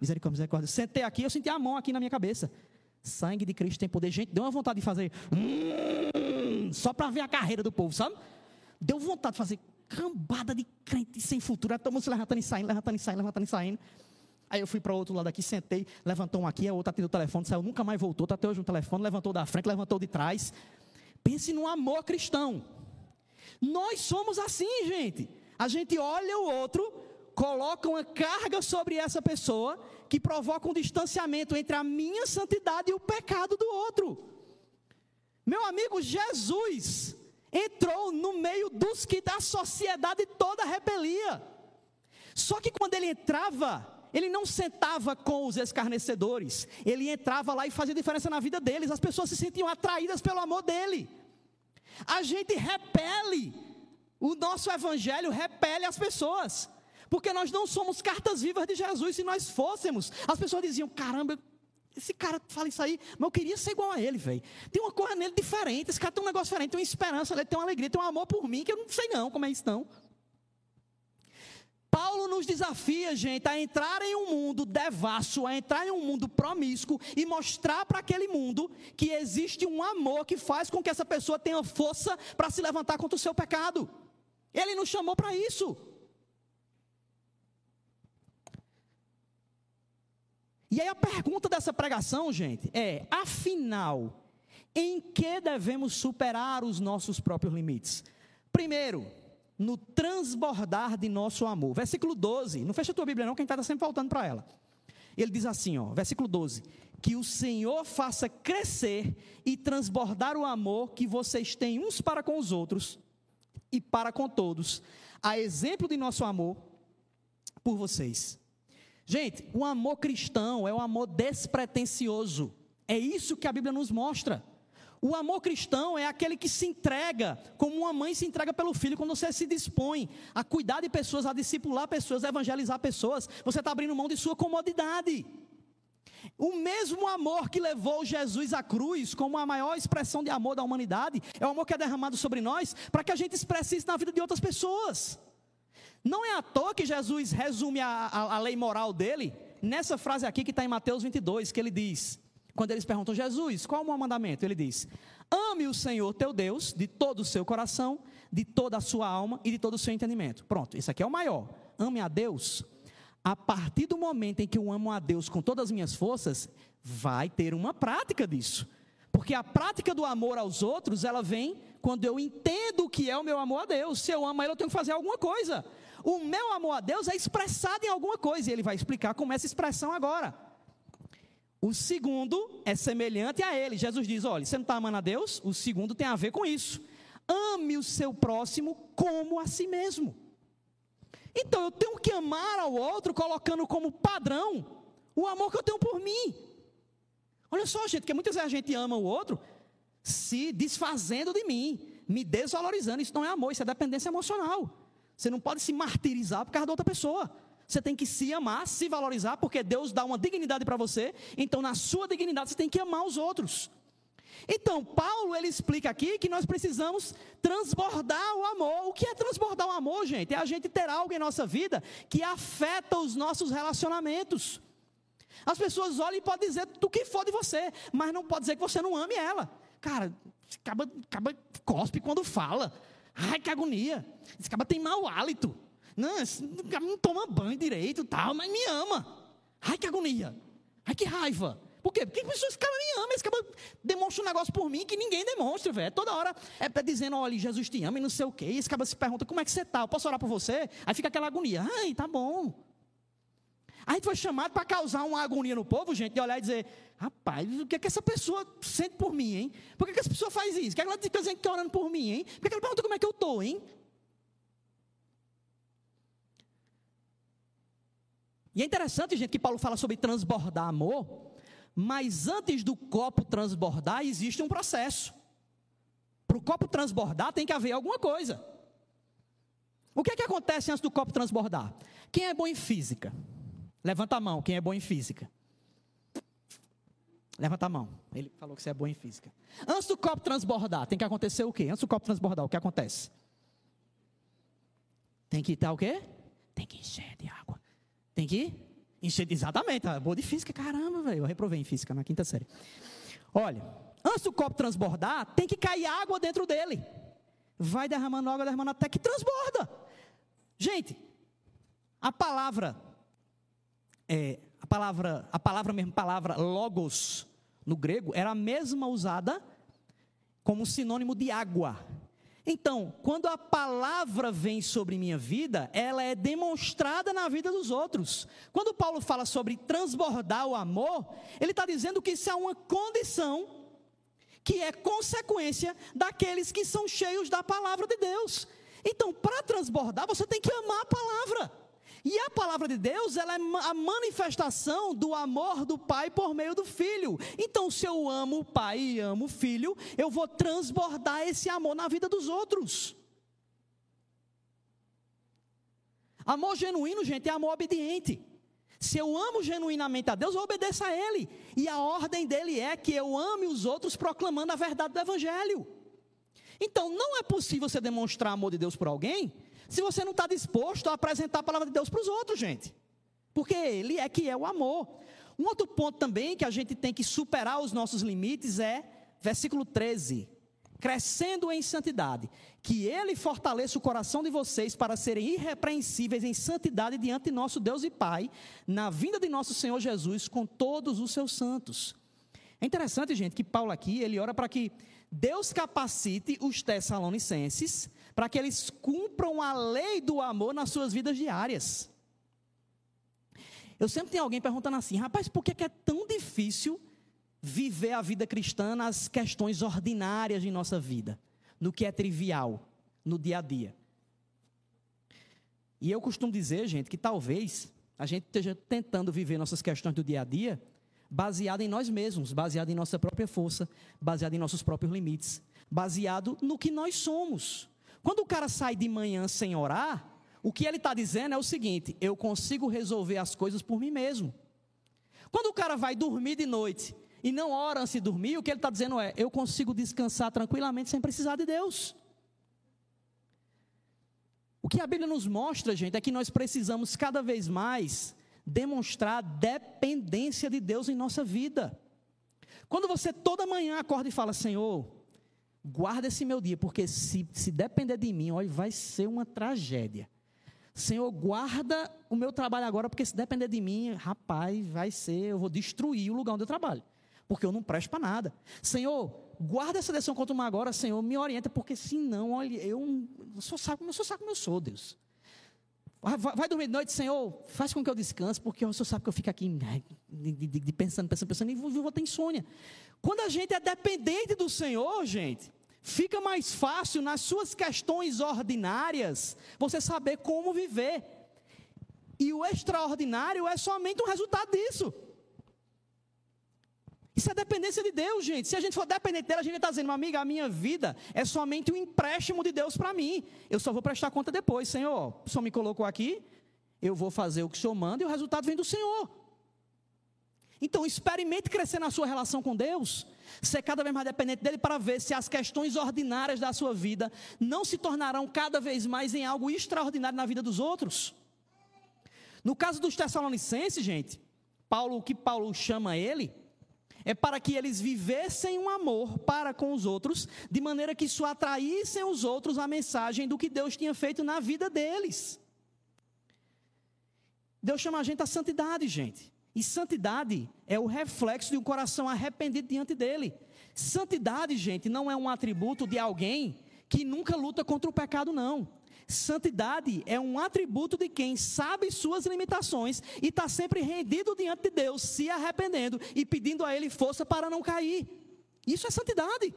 misericórdia, misericórdia. Sentei aqui, eu senti a mão aqui na minha cabeça. Sangue de Cristo tem poder. Gente, deu uma vontade de fazer, hum, só para ver a carreira do povo, sabe? Deu vontade de fazer cambada de crente sem futuro. Estamos se levantando e saindo, levantando e saindo, levantando e saindo. Aí eu fui para outro lado aqui, sentei, levantou um aqui, a outra atendeu o telefone, saiu, nunca mais voltou, está até hoje no telefone, levantou da frente, levantou de trás. Pense no amor cristão. Nós somos assim, gente. A gente olha o outro, coloca uma carga sobre essa pessoa que provoca um distanciamento entre a minha santidade e o pecado do outro. Meu amigo, Jesus entrou no meio dos que a sociedade toda repelia. Só que quando ele entrava, ele não sentava com os escarnecedores, ele entrava lá e fazia diferença na vida deles, as pessoas se sentiam atraídas pelo amor dele. A gente repele, o nosso evangelho repele as pessoas, porque nós não somos cartas vivas de Jesus, se nós fôssemos, as pessoas diziam: caramba, esse cara fala isso aí, mas eu queria ser igual a ele, velho. Tem uma coisa nele diferente, esse cara tem um negócio diferente, tem uma esperança, ele tem uma alegria, tem um amor por mim, que eu não sei não como é isso não. Paulo nos desafia, gente, a entrar em um mundo devasso, a entrar em um mundo promíscuo e mostrar para aquele mundo que existe um amor que faz com que essa pessoa tenha força para se levantar contra o seu pecado. Ele nos chamou para isso. E aí a pergunta dessa pregação, gente, é: afinal, em que devemos superar os nossos próprios limites? Primeiro, no transbordar de nosso amor. Versículo 12, não fecha a tua Bíblia não, quem está sempre faltando para ela. Ele diz assim, ó, versículo 12: Que o Senhor faça crescer e transbordar o amor que vocês têm uns para com os outros e para com todos, a exemplo de nosso amor por vocês. Gente, o amor cristão é um amor despretensioso. É isso que a Bíblia nos mostra. O amor cristão é aquele que se entrega, como uma mãe se entrega pelo filho, quando você se dispõe a cuidar de pessoas, a discipular pessoas, a evangelizar pessoas, você está abrindo mão de sua comodidade. O mesmo amor que levou Jesus à cruz, como a maior expressão de amor da humanidade, é o amor que é derramado sobre nós, para que a gente expresse isso na vida de outras pessoas. Não é à toa que Jesus resume a, a, a lei moral dele nessa frase aqui que está em Mateus 22, que ele diz: quando eles perguntam, Jesus, qual é o maior mandamento? Ele diz: Ame o Senhor teu Deus de todo o seu coração, de toda a sua alma e de todo o seu entendimento. Pronto, isso aqui é o maior. Ame a Deus. A partir do momento em que eu amo a Deus com todas as minhas forças, vai ter uma prática disso. Porque a prática do amor aos outros, ela vem quando eu entendo o que é o meu amor a Deus. Se eu amo ele, eu tenho que fazer alguma coisa. O meu amor a Deus é expressado em alguma coisa. E ele vai explicar como é essa expressão agora. O segundo é semelhante a ele. Jesus diz: olha, você não está amando a Deus? O segundo tem a ver com isso. Ame o seu próximo como a si mesmo. Então eu tenho que amar ao outro colocando como padrão o amor que eu tenho por mim. Olha só, gente, que muitas vezes a gente ama o outro se desfazendo de mim, me desvalorizando. Isso não é amor, isso é dependência emocional. Você não pode se martirizar por causa da outra pessoa. Você tem que se amar, se valorizar, porque Deus dá uma dignidade para você. Então, na sua dignidade, você tem que amar os outros. Então, Paulo ele explica aqui que nós precisamos transbordar o amor. O que é transbordar o amor, gente? É a gente ter algo em nossa vida que afeta os nossos relacionamentos. As pessoas olham e podem dizer do que for de você, mas não pode dizer que você não ame ela. Cara, acaba, acaba cospe quando fala. Ai, que agonia. Esse cara tem mau hálito. Não, não toma banho direito tal, mas me ama. Ai, que agonia. Ai, que raiva. Por quê? Porque esse cara me ama, esse cara demonstra um negócio por mim que ninguém demonstra, velho. Toda hora é dizendo, olha, Jesus te ama e não sei o quê. E esse cara se pergunta, como é que você está? Eu posso orar por você? Aí fica aquela agonia. Ai, tá bom. Aí gente foi chamado para causar uma agonia no povo, gente, de olhar e dizer, rapaz, o que é que essa pessoa sente por mim, hein? Por que, que essa pessoa faz isso? O que, é que ela dizendo que está orando por mim, hein? Por que, que ela pergunta como é que eu estou, hein? E é interessante, gente, que Paulo fala sobre transbordar amor, mas antes do copo transbordar existe um processo. Para o copo transbordar tem que haver alguma coisa. O que é que acontece antes do copo transbordar? Quem é bom em física? Levanta a mão, quem é bom em física? Levanta a mão. Ele falou que você é bom em física. Antes do copo transbordar, tem que acontecer o quê? Antes do copo transbordar, o que acontece? Tem que estar o quê? Tem que encher de água. Tem que encher. Exatamente. Ah, boa de física, caramba, velho. Eu reprovei em física na quinta série. Olha, antes do copo transbordar, tem que cair água dentro dele. Vai derramando água, derramando até que transborda. Gente, a palavra é, a palavra, a palavra mesmo, palavra logos no grego, era a mesma usada como sinônimo de água. Então, quando a palavra vem sobre minha vida, ela é demonstrada na vida dos outros. Quando Paulo fala sobre transbordar o amor, ele está dizendo que isso é uma condição que é consequência daqueles que são cheios da palavra de Deus. Então, para transbordar, você tem que amar a palavra. E a palavra de Deus, ela é a manifestação do amor do Pai por meio do Filho. Então, se eu amo o Pai e amo o Filho, eu vou transbordar esse amor na vida dos outros. Amor genuíno, gente, é amor obediente. Se eu amo genuinamente a Deus, eu obedeço a Ele. E a ordem dele é que eu ame os outros proclamando a verdade do Evangelho. Então, não é possível você demonstrar amor de Deus por alguém se você não está disposto a apresentar a palavra de Deus para os outros, gente. Porque Ele é que é o amor. Um outro ponto também que a gente tem que superar os nossos limites é, versículo 13: crescendo em santidade, que Ele fortaleça o coração de vocês para serem irrepreensíveis em santidade diante de nosso Deus e Pai, na vinda de nosso Senhor Jesus com todos os seus santos. É interessante, gente, que Paulo aqui, ele ora para que Deus capacite os tessalonicenses para que eles cumpram a lei do amor nas suas vidas diárias. Eu sempre tenho alguém perguntando assim, rapaz, por que é tão difícil viver a vida cristã nas questões ordinárias de nossa vida, no que é trivial, no dia a dia? E eu costumo dizer, gente, que talvez a gente esteja tentando viver nossas questões do dia a dia baseado em nós mesmos, baseado em nossa própria força, baseado em nossos próprios limites, baseado no que nós somos. Quando o cara sai de manhã sem orar, o que ele está dizendo é o seguinte: eu consigo resolver as coisas por mim mesmo. Quando o cara vai dormir de noite e não ora antes de dormir, o que ele está dizendo é: eu consigo descansar tranquilamente sem precisar de Deus. O que a Bíblia nos mostra, gente, é que nós precisamos cada vez mais demonstrar dependência de Deus em nossa vida. Quando você toda manhã acorda e fala, Senhor, guarda esse meu dia, porque se, se depender de mim, olha, vai ser uma tragédia. Senhor, guarda o meu trabalho agora, porque se depender de mim, rapaz, vai ser, eu vou destruir o lugar onde eu trabalho, porque eu não presto para nada. Senhor, guarda essa decisão que eu agora, Senhor, me orienta, porque senão, olha, eu, eu só sabe, eu só sabe como eu sou, Deus. Vai, vai, dormir de noite, Senhor, faz com que eu descanse, porque o Senhor sabe que eu fico aqui pensando, pensando, pensando, e vou, vou ter insônia. Quando a gente é dependente do Senhor, gente, fica mais fácil nas suas questões ordinárias você saber como viver. E o extraordinário é somente um resultado disso. Isso é dependência de Deus, gente. Se a gente for dependente dele, a gente está dizendo, amiga, a minha vida é somente um empréstimo de Deus para mim. Eu só vou prestar conta depois. Senhor, o Senhor me colocou aqui, eu vou fazer o que o Senhor manda e o resultado vem do Senhor. Então, experimente crescer na sua relação com Deus, ser cada vez mais dependente dele para ver se as questões ordinárias da sua vida não se tornarão cada vez mais em algo extraordinário na vida dos outros. No caso dos Tessalonicenses, gente, Paulo, o que Paulo chama ele, é para que eles vivessem um amor para com os outros, de maneira que isso atraíssem os outros a mensagem do que Deus tinha feito na vida deles. Deus chama a gente a santidade, gente. E santidade é o reflexo de um coração arrependido diante dele. Santidade, gente, não é um atributo de alguém que nunca luta contra o pecado, não. Santidade é um atributo de quem sabe suas limitações e está sempre rendido diante de Deus, se arrependendo e pedindo a Ele força para não cair. Isso é santidade.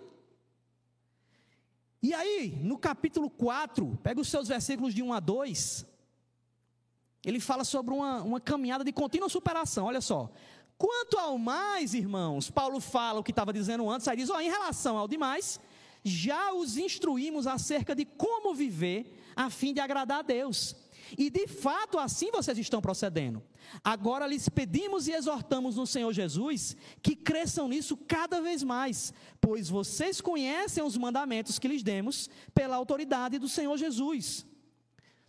E aí, no capítulo 4, pega os seus versículos de 1 a 2, ele fala sobre uma, uma caminhada de contínua superação. Olha só. Quanto ao mais, irmãos, Paulo fala o que estava dizendo antes, aí diz: ó, em relação ao demais, já os instruímos acerca de como viver a fim de agradar a Deus. E de fato assim vocês estão procedendo. Agora lhes pedimos e exortamos no Senhor Jesus que cresçam nisso cada vez mais, pois vocês conhecem os mandamentos que lhes demos pela autoridade do Senhor Jesus.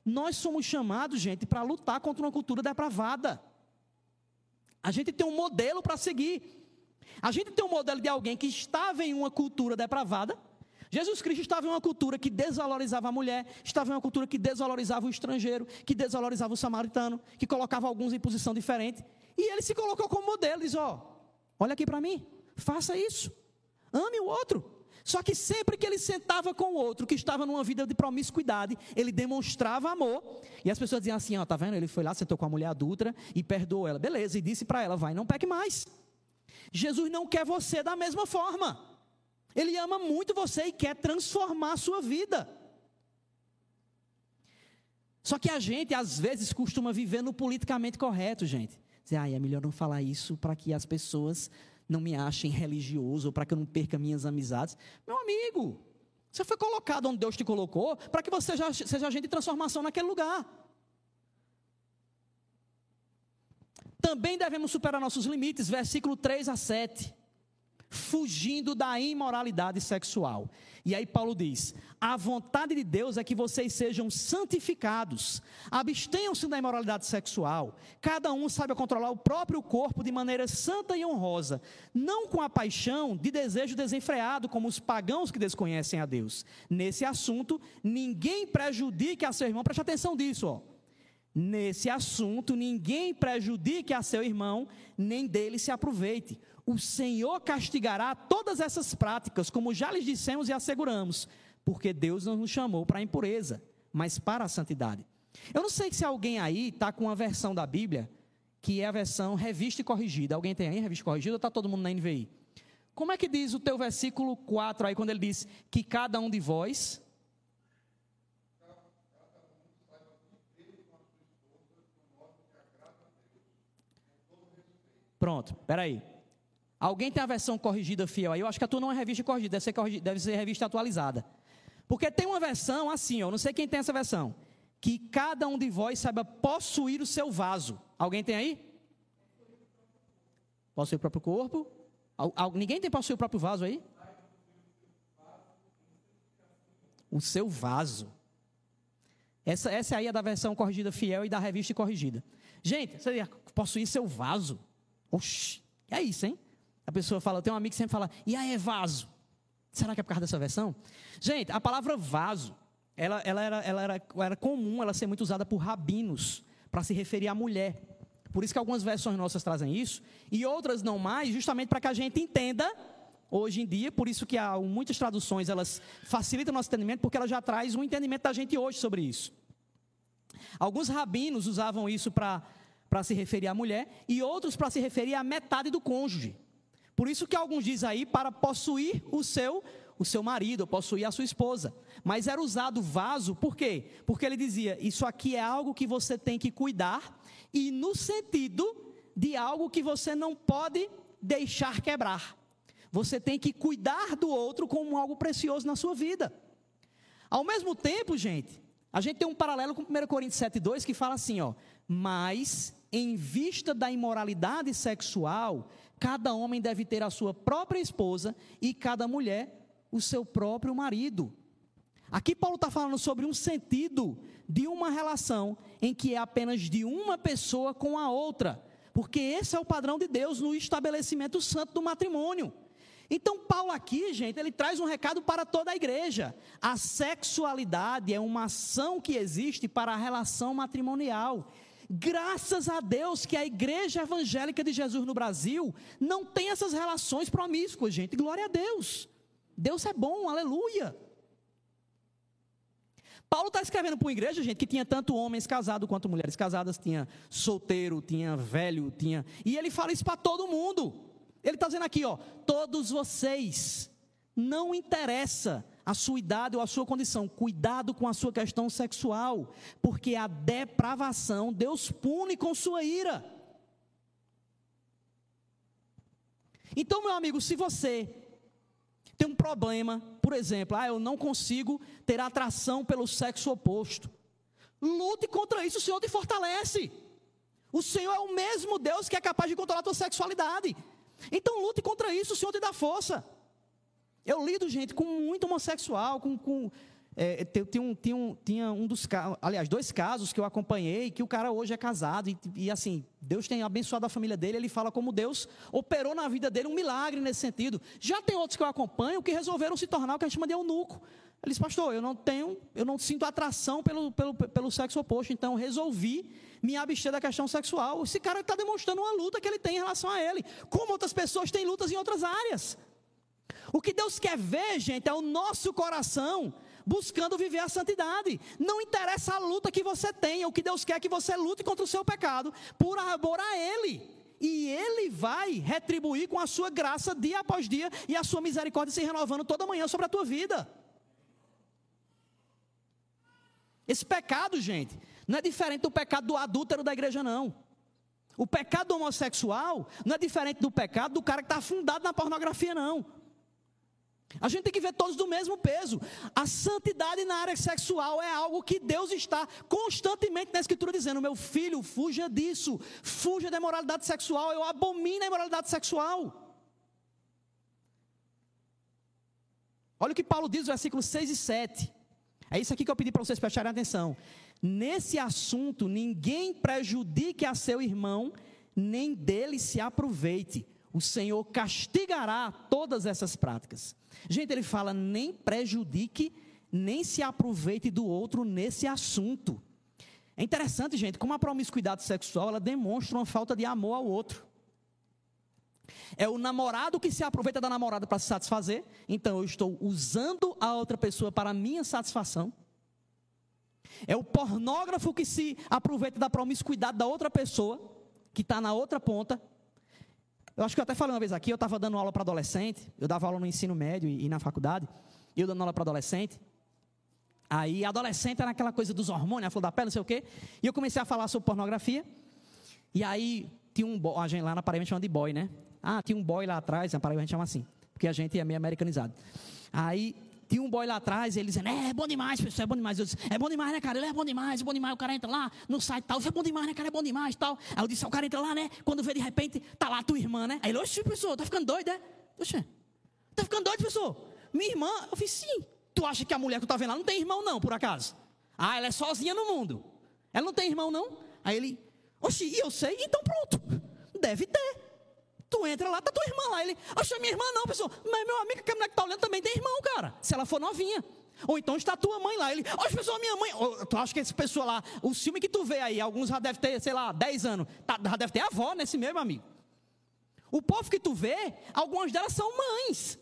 Nós somos chamados, gente, para lutar contra uma cultura depravada. A gente tem um modelo para seguir. A gente tem um modelo de alguém que estava em uma cultura depravada, Jesus Cristo estava em uma cultura que desvalorizava a mulher, estava em uma cultura que desvalorizava o estrangeiro, que desvalorizava o samaritano, que colocava alguns em posição diferente. E ele se colocou como modelo, diz: Ó, oh, olha aqui para mim, faça isso, ame o outro. Só que sempre que ele sentava com o outro que estava numa vida de promiscuidade, ele demonstrava amor. E as pessoas diziam assim: Ó, tá vendo? Ele foi lá, sentou com a mulher adulta e perdoou ela. Beleza, e disse para ela: Vai, não peque mais. Jesus não quer você da mesma forma. Ele ama muito você e quer transformar a sua vida. Só que a gente, às vezes, costuma viver no politicamente correto, gente. Dizer, ah, é melhor não falar isso para que as pessoas não me achem religioso ou para que eu não perca minhas amizades. Meu amigo, você foi colocado onde Deus te colocou para que você seja, seja agente de transformação naquele lugar. Também devemos superar nossos limites, versículo 3 a 7 fugindo da imoralidade sexual. E aí Paulo diz: a vontade de Deus é que vocês sejam santificados, abstenham-se da imoralidade sexual, cada um saiba controlar o próprio corpo de maneira santa e honrosa, não com a paixão de desejo desenfreado, como os pagãos que desconhecem a Deus. Nesse assunto, ninguém prejudique a seu irmão, preste atenção disso, ó. Nesse assunto, ninguém prejudique a seu irmão, nem dele se aproveite o Senhor castigará todas essas práticas, como já lhes dissemos e asseguramos, porque Deus não nos chamou para a impureza, mas para a santidade. Eu não sei se alguém aí está com uma versão da Bíblia, que é a versão revista e corrigida. Alguém tem aí revista e corrigida ou está todo mundo na NVI? Como é que diz o teu versículo 4 aí, quando ele diz que cada um de vós. Pronto, peraí. Alguém tem a versão corrigida fiel aí? Eu acho que a tua não é revista corrigida, deve ser, corrigida, deve ser revista atualizada. Porque tem uma versão assim, ó, não sei quem tem essa versão. Que cada um de vós saiba possuir o seu vaso. Alguém tem aí? Possuir o próprio corpo? Ninguém tem possuir o próprio vaso aí? O seu vaso. Essa, essa aí é da versão corrigida fiel e da revista corrigida. Gente, você possuir seu vaso? Oxi, é isso, hein? A pessoa fala, tem um amigo que sempre fala, e aí é vaso? Será que é por causa dessa versão? Gente, a palavra vaso, ela, ela, era, ela era, era comum ela ser muito usada por rabinos para se referir à mulher. Por isso que algumas versões nossas trazem isso, e outras não mais, justamente para que a gente entenda hoje em dia, por isso que há muitas traduções, elas facilitam o nosso entendimento, porque ela já traz um entendimento da gente hoje sobre isso. Alguns rabinos usavam isso para se referir à mulher, e outros para se referir à metade do cônjuge. Por isso que alguns dizem aí para possuir o seu o seu marido, possuir a sua esposa. Mas era usado vaso, por quê? Porque ele dizia: Isso aqui é algo que você tem que cuidar, e no sentido de algo que você não pode deixar quebrar. Você tem que cuidar do outro como algo precioso na sua vida. Ao mesmo tempo, gente, a gente tem um paralelo com 1 Coríntios 7,2 que fala assim: ó, mas em vista da imoralidade sexual, cada homem deve ter a sua própria esposa e cada mulher o seu próprio marido. Aqui Paulo está falando sobre um sentido de uma relação em que é apenas de uma pessoa com a outra, porque esse é o padrão de Deus no estabelecimento santo do matrimônio. Então, Paulo aqui, gente, ele traz um recado para toda a igreja. A sexualidade é uma ação que existe para a relação matrimonial. Graças a Deus que a igreja evangélica de Jesus no Brasil não tem essas relações promíscuas, gente. Glória a Deus. Deus é bom, aleluia. Paulo está escrevendo para uma igreja, gente, que tinha tanto homens casados quanto mulheres casadas, tinha solteiro, tinha velho, tinha. E ele fala isso para todo mundo. Ele está dizendo aqui, ó, todos vocês, não interessa a sua idade ou a sua condição. Cuidado com a sua questão sexual, porque a depravação Deus pune com sua ira. Então, meu amigo, se você tem um problema, por exemplo, ah, eu não consigo ter atração pelo sexo oposto. Lute contra isso, o Senhor te fortalece. O Senhor é o mesmo Deus que é capaz de controlar a tua sexualidade. Então lute contra isso, o Senhor te dá força. Eu lido, gente, com muito homossexual, com, com É, tem, um, um, tinha um dos casos, aliás, dois casos que eu acompanhei, que o cara hoje é casado, e, e, assim, Deus tem abençoado a família dele, ele fala como Deus operou na vida dele um milagre nesse sentido. Já tem outros que eu acompanho que resolveram se tornar o que a gente chama de eunuco. Ele disse, pastor, eu não tenho, eu não sinto atração pelo, pelo, pelo sexo oposto, então resolvi me abster da questão sexual. Esse cara está demonstrando uma luta que ele tem em relação a ele, como outras pessoas têm lutas em outras áreas. O que Deus quer ver, gente, é o nosso coração buscando viver a santidade. Não interessa a luta que você tenha, o que Deus quer é que você lute contra o seu pecado por amor a Ele. E Ele vai retribuir com a sua graça dia após dia e a sua misericórdia se renovando toda manhã sobre a tua vida. Esse pecado, gente, não é diferente do pecado do adúltero da igreja, não. O pecado homossexual não é diferente do pecado do cara que está afundado na pornografia, não. A gente tem que ver todos do mesmo peso. A santidade na área sexual é algo que Deus está constantemente na Escritura dizendo: meu filho, fuja disso, fuja da imoralidade sexual. Eu abomino a imoralidade sexual. Olha o que Paulo diz versículos 6 e 7. É isso aqui que eu pedi para vocês prestarem atenção. Nesse assunto, ninguém prejudique a seu irmão, nem dele se aproveite. O Senhor castigará todas essas práticas. Gente, ele fala: nem prejudique, nem se aproveite do outro nesse assunto. É interessante, gente, como a promiscuidade sexual ela demonstra uma falta de amor ao outro. É o namorado que se aproveita da namorada para se satisfazer, então eu estou usando a outra pessoa para a minha satisfação. É o pornógrafo que se aproveita da promiscuidade da outra pessoa, que está na outra ponta, eu acho que eu até falei uma vez aqui, eu estava dando aula para adolescente, eu dava aula no ensino médio e, e na faculdade, e eu dando aula para adolescente. Aí, adolescente era aquela coisa dos hormônios, a flor da pele, não sei o quê. E eu comecei a falar sobre pornografia. E aí, tinha um boy, a gente lá na Paraíba chama de boy, né? Ah, tinha um boy lá atrás, na Paraíba a gente chama assim, porque a gente é meio americanizado. Aí, tinha um boy lá atrás, ele dizendo, é, é bom demais, pessoal, é bom demais. Eu disse, é bom demais, né, cara? Ele é bom demais, é bom demais. O cara entra lá no site tal, é bom demais, né, cara? É bom demais tal. Aí eu disse, o cara entra lá, né? Quando vê de repente, tá lá tua irmã, né? Aí ele, oxe, pessoal, tá ficando doido, é? Oxe, tá ficando doido, pessoal? Minha irmã, eu fiz, sim. Tu acha que a mulher que tu tá vendo lá não tem irmão, não, por acaso? Ah, ela é sozinha no mundo. Ela não tem irmão, não? Aí ele, oxe, e eu sei, então pronto. Deve ter. Tu entra lá, tá tua irmã lá. Ele, acha minha irmã não, pessoal. Mas meu amigo, que a mulher que tá olhando também tem irmão, cara. Se ela for novinha. Ou então está tua mãe lá. Ele, acha pessoal, minha mãe. Ou, tu acha que esse pessoal lá, o filme que tu vê aí, alguns já deve ter, sei lá, 10 anos. Tá, já deve ter avó nesse mesmo amigo. O povo que tu vê, algumas delas são mães.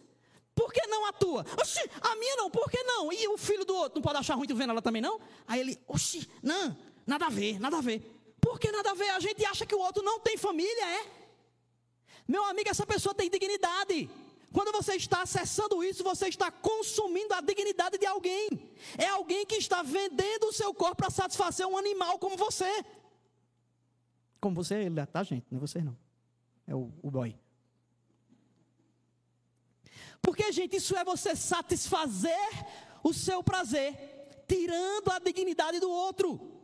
Por que não a tua? Oxi, a minha não, por que não? E o filho do outro não pode achar ruim tu vendo ela também, não? Aí ele, oxi, não, nada a ver, nada a ver. Por que nada a ver? A gente acha que o outro não tem família, é? Meu amigo, essa pessoa tem dignidade. Quando você está acessando isso, você está consumindo a dignidade de alguém. É alguém que está vendendo o seu corpo para satisfazer um animal como você. Como você, ele tá, gente? Não é você não. É o, o boy. Porque, gente, isso é você satisfazer o seu prazer, tirando a dignidade do outro.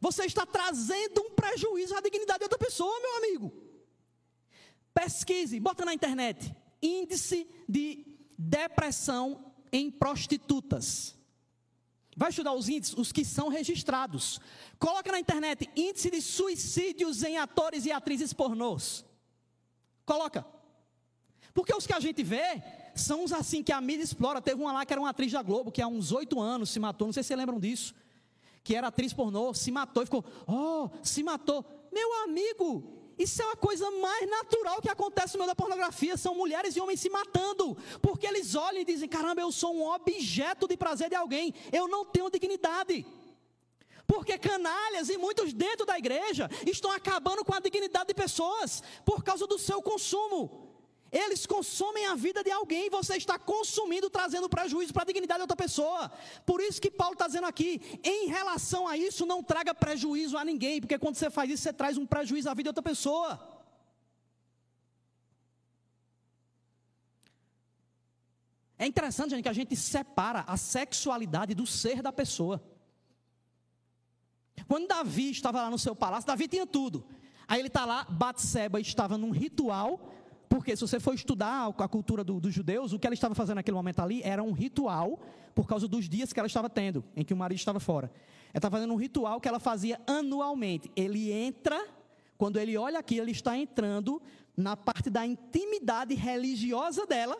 Você está trazendo um prejuízo à dignidade de outra pessoa, meu amigo. Pesquise, bota na internet. Índice de depressão em prostitutas. Vai estudar os índices, os que são registrados. Coloca na internet índice de suicídios em atores e atrizes pornôs. Coloca. Porque os que a gente vê são os assim que a mídia explora. Teve uma lá que era uma atriz da Globo, que há uns oito anos se matou. Não sei se vocês lembram disso que era atriz pornô, se matou e ficou, oh, se matou. Meu amigo, isso é uma coisa mais natural que acontece no meio da pornografia. São mulheres e homens se matando, porque eles olham e dizem: caramba, eu sou um objeto de prazer de alguém, eu não tenho dignidade. Porque canalhas e muitos dentro da igreja estão acabando com a dignidade de pessoas por causa do seu consumo. Eles consomem a vida de alguém, você está consumindo, trazendo prejuízo para a dignidade de outra pessoa. Por isso que Paulo está dizendo aqui, em relação a isso, não traga prejuízo a ninguém, porque quando você faz isso, você traz um prejuízo à vida de outra pessoa. É interessante, gente, que a gente separa a sexualidade do ser da pessoa. Quando Davi estava lá no seu palácio, Davi tinha tudo. Aí ele está lá, Batseba estava num ritual Porque se você for estudar a cultura do, dos judeus, o que ela estava fazendo naquele momento ali era um ritual por causa dos dias que ela estava tendo, em que o marido estava fora. Ela estava fazendo um ritual que ela fazia anualmente. Ele entra, quando ele olha aqui, ele está entrando na parte da intimidade religiosa dela,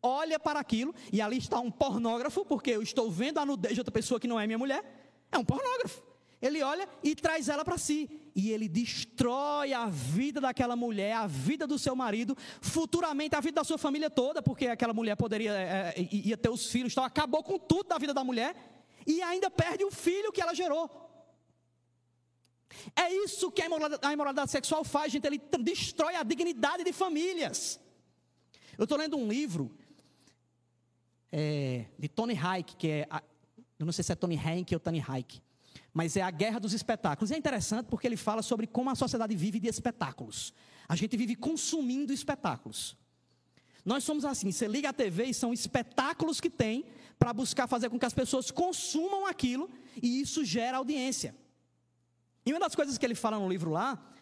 olha para aquilo, e ali está um pornógrafo, porque eu estou vendo a nudez de outra pessoa que não é minha mulher, é um pornógrafo. Ele olha e traz ela para si. E ele destrói a vida daquela mulher, a vida do seu marido, futuramente a vida da sua família toda, porque aquela mulher poderia, é, é ia ter os filhos, então acabou com tudo da vida da mulher, e ainda perde o filho que ela gerou. É isso que a imoralidade, sexual faz, gente. Ele destrói a dignidade de famílias. Eu estou lendo um livro é, de Tony Hayek, que é. Eu não sei se é Tony Hank ou Tony Hayek mas é a guerra dos espetáculos. E é interessante porque ele fala sobre como a sociedade vive de espetáculos. A gente vive consumindo espetáculos. Nós somos assim, você liga a TV e são espetáculos que tem para buscar fazer com que as pessoas consumam aquilo e isso gera audiência. E uma das coisas que ele fala no livro lá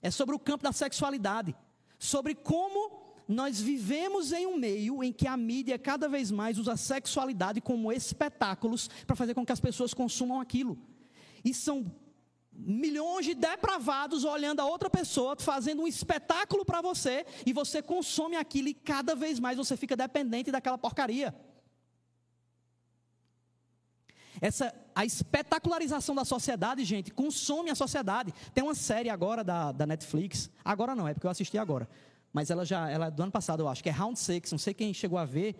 é sobre o campo da sexualidade, sobre como nós vivemos em um meio em que a mídia cada vez mais usa a sexualidade como espetáculos para fazer com que as pessoas consumam aquilo. E são milhões de depravados olhando a outra pessoa, fazendo um espetáculo para você, e você consome aquilo e cada vez mais você fica dependente daquela porcaria. Essa, a espetacularização da sociedade, gente, consome a sociedade. Tem uma série agora da, da Netflix, agora não, é porque eu assisti agora, mas ela já, ela é do ano passado, eu acho, que é Round Six, não sei quem chegou a ver,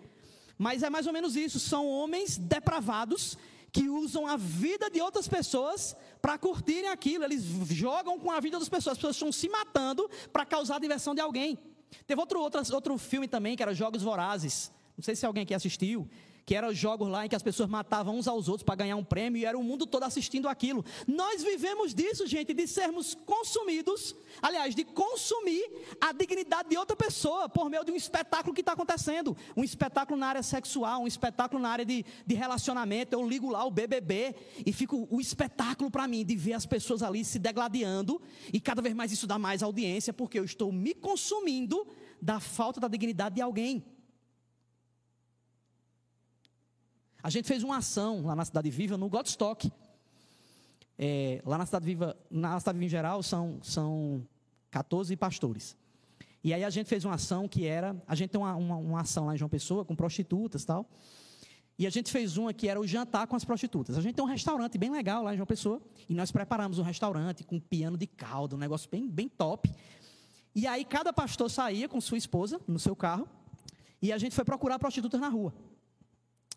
mas é mais ou menos isso, são homens depravados que usam a vida de outras pessoas para curtirem aquilo. Eles jogam com a vida das pessoas. As pessoas estão se matando para causar a diversão de alguém. Teve outro, outro, outro filme também, que era Jogos Vorazes. Não sei se alguém aqui assistiu que eram jogos lá em que as pessoas matavam uns aos outros para ganhar um prêmio e era o mundo todo assistindo aquilo. Nós vivemos disso, gente, de sermos consumidos, aliás, de consumir a dignidade de outra pessoa por meio de um espetáculo que está acontecendo. Um espetáculo na área sexual, um espetáculo na área de, de relacionamento. Eu ligo lá o BBB e fico o espetáculo para mim de ver as pessoas ali se degladiando e cada vez mais isso dá mais audiência porque eu estou me consumindo da falta da dignidade de alguém. A gente fez uma ação lá na Cidade Viva, no Godstock. É, lá na Cidade Viva, na Cidade Viva em geral, são, são 14 pastores. E aí a gente fez uma ação que era, a gente tem uma, uma, uma ação lá em João Pessoa, com prostitutas e tal. E a gente fez uma que era o jantar com as prostitutas. A gente tem um restaurante bem legal lá em João Pessoa. E nós preparamos um restaurante com piano de caldo, um negócio bem, bem top. E aí cada pastor saía com sua esposa no seu carro. E a gente foi procurar prostitutas na rua.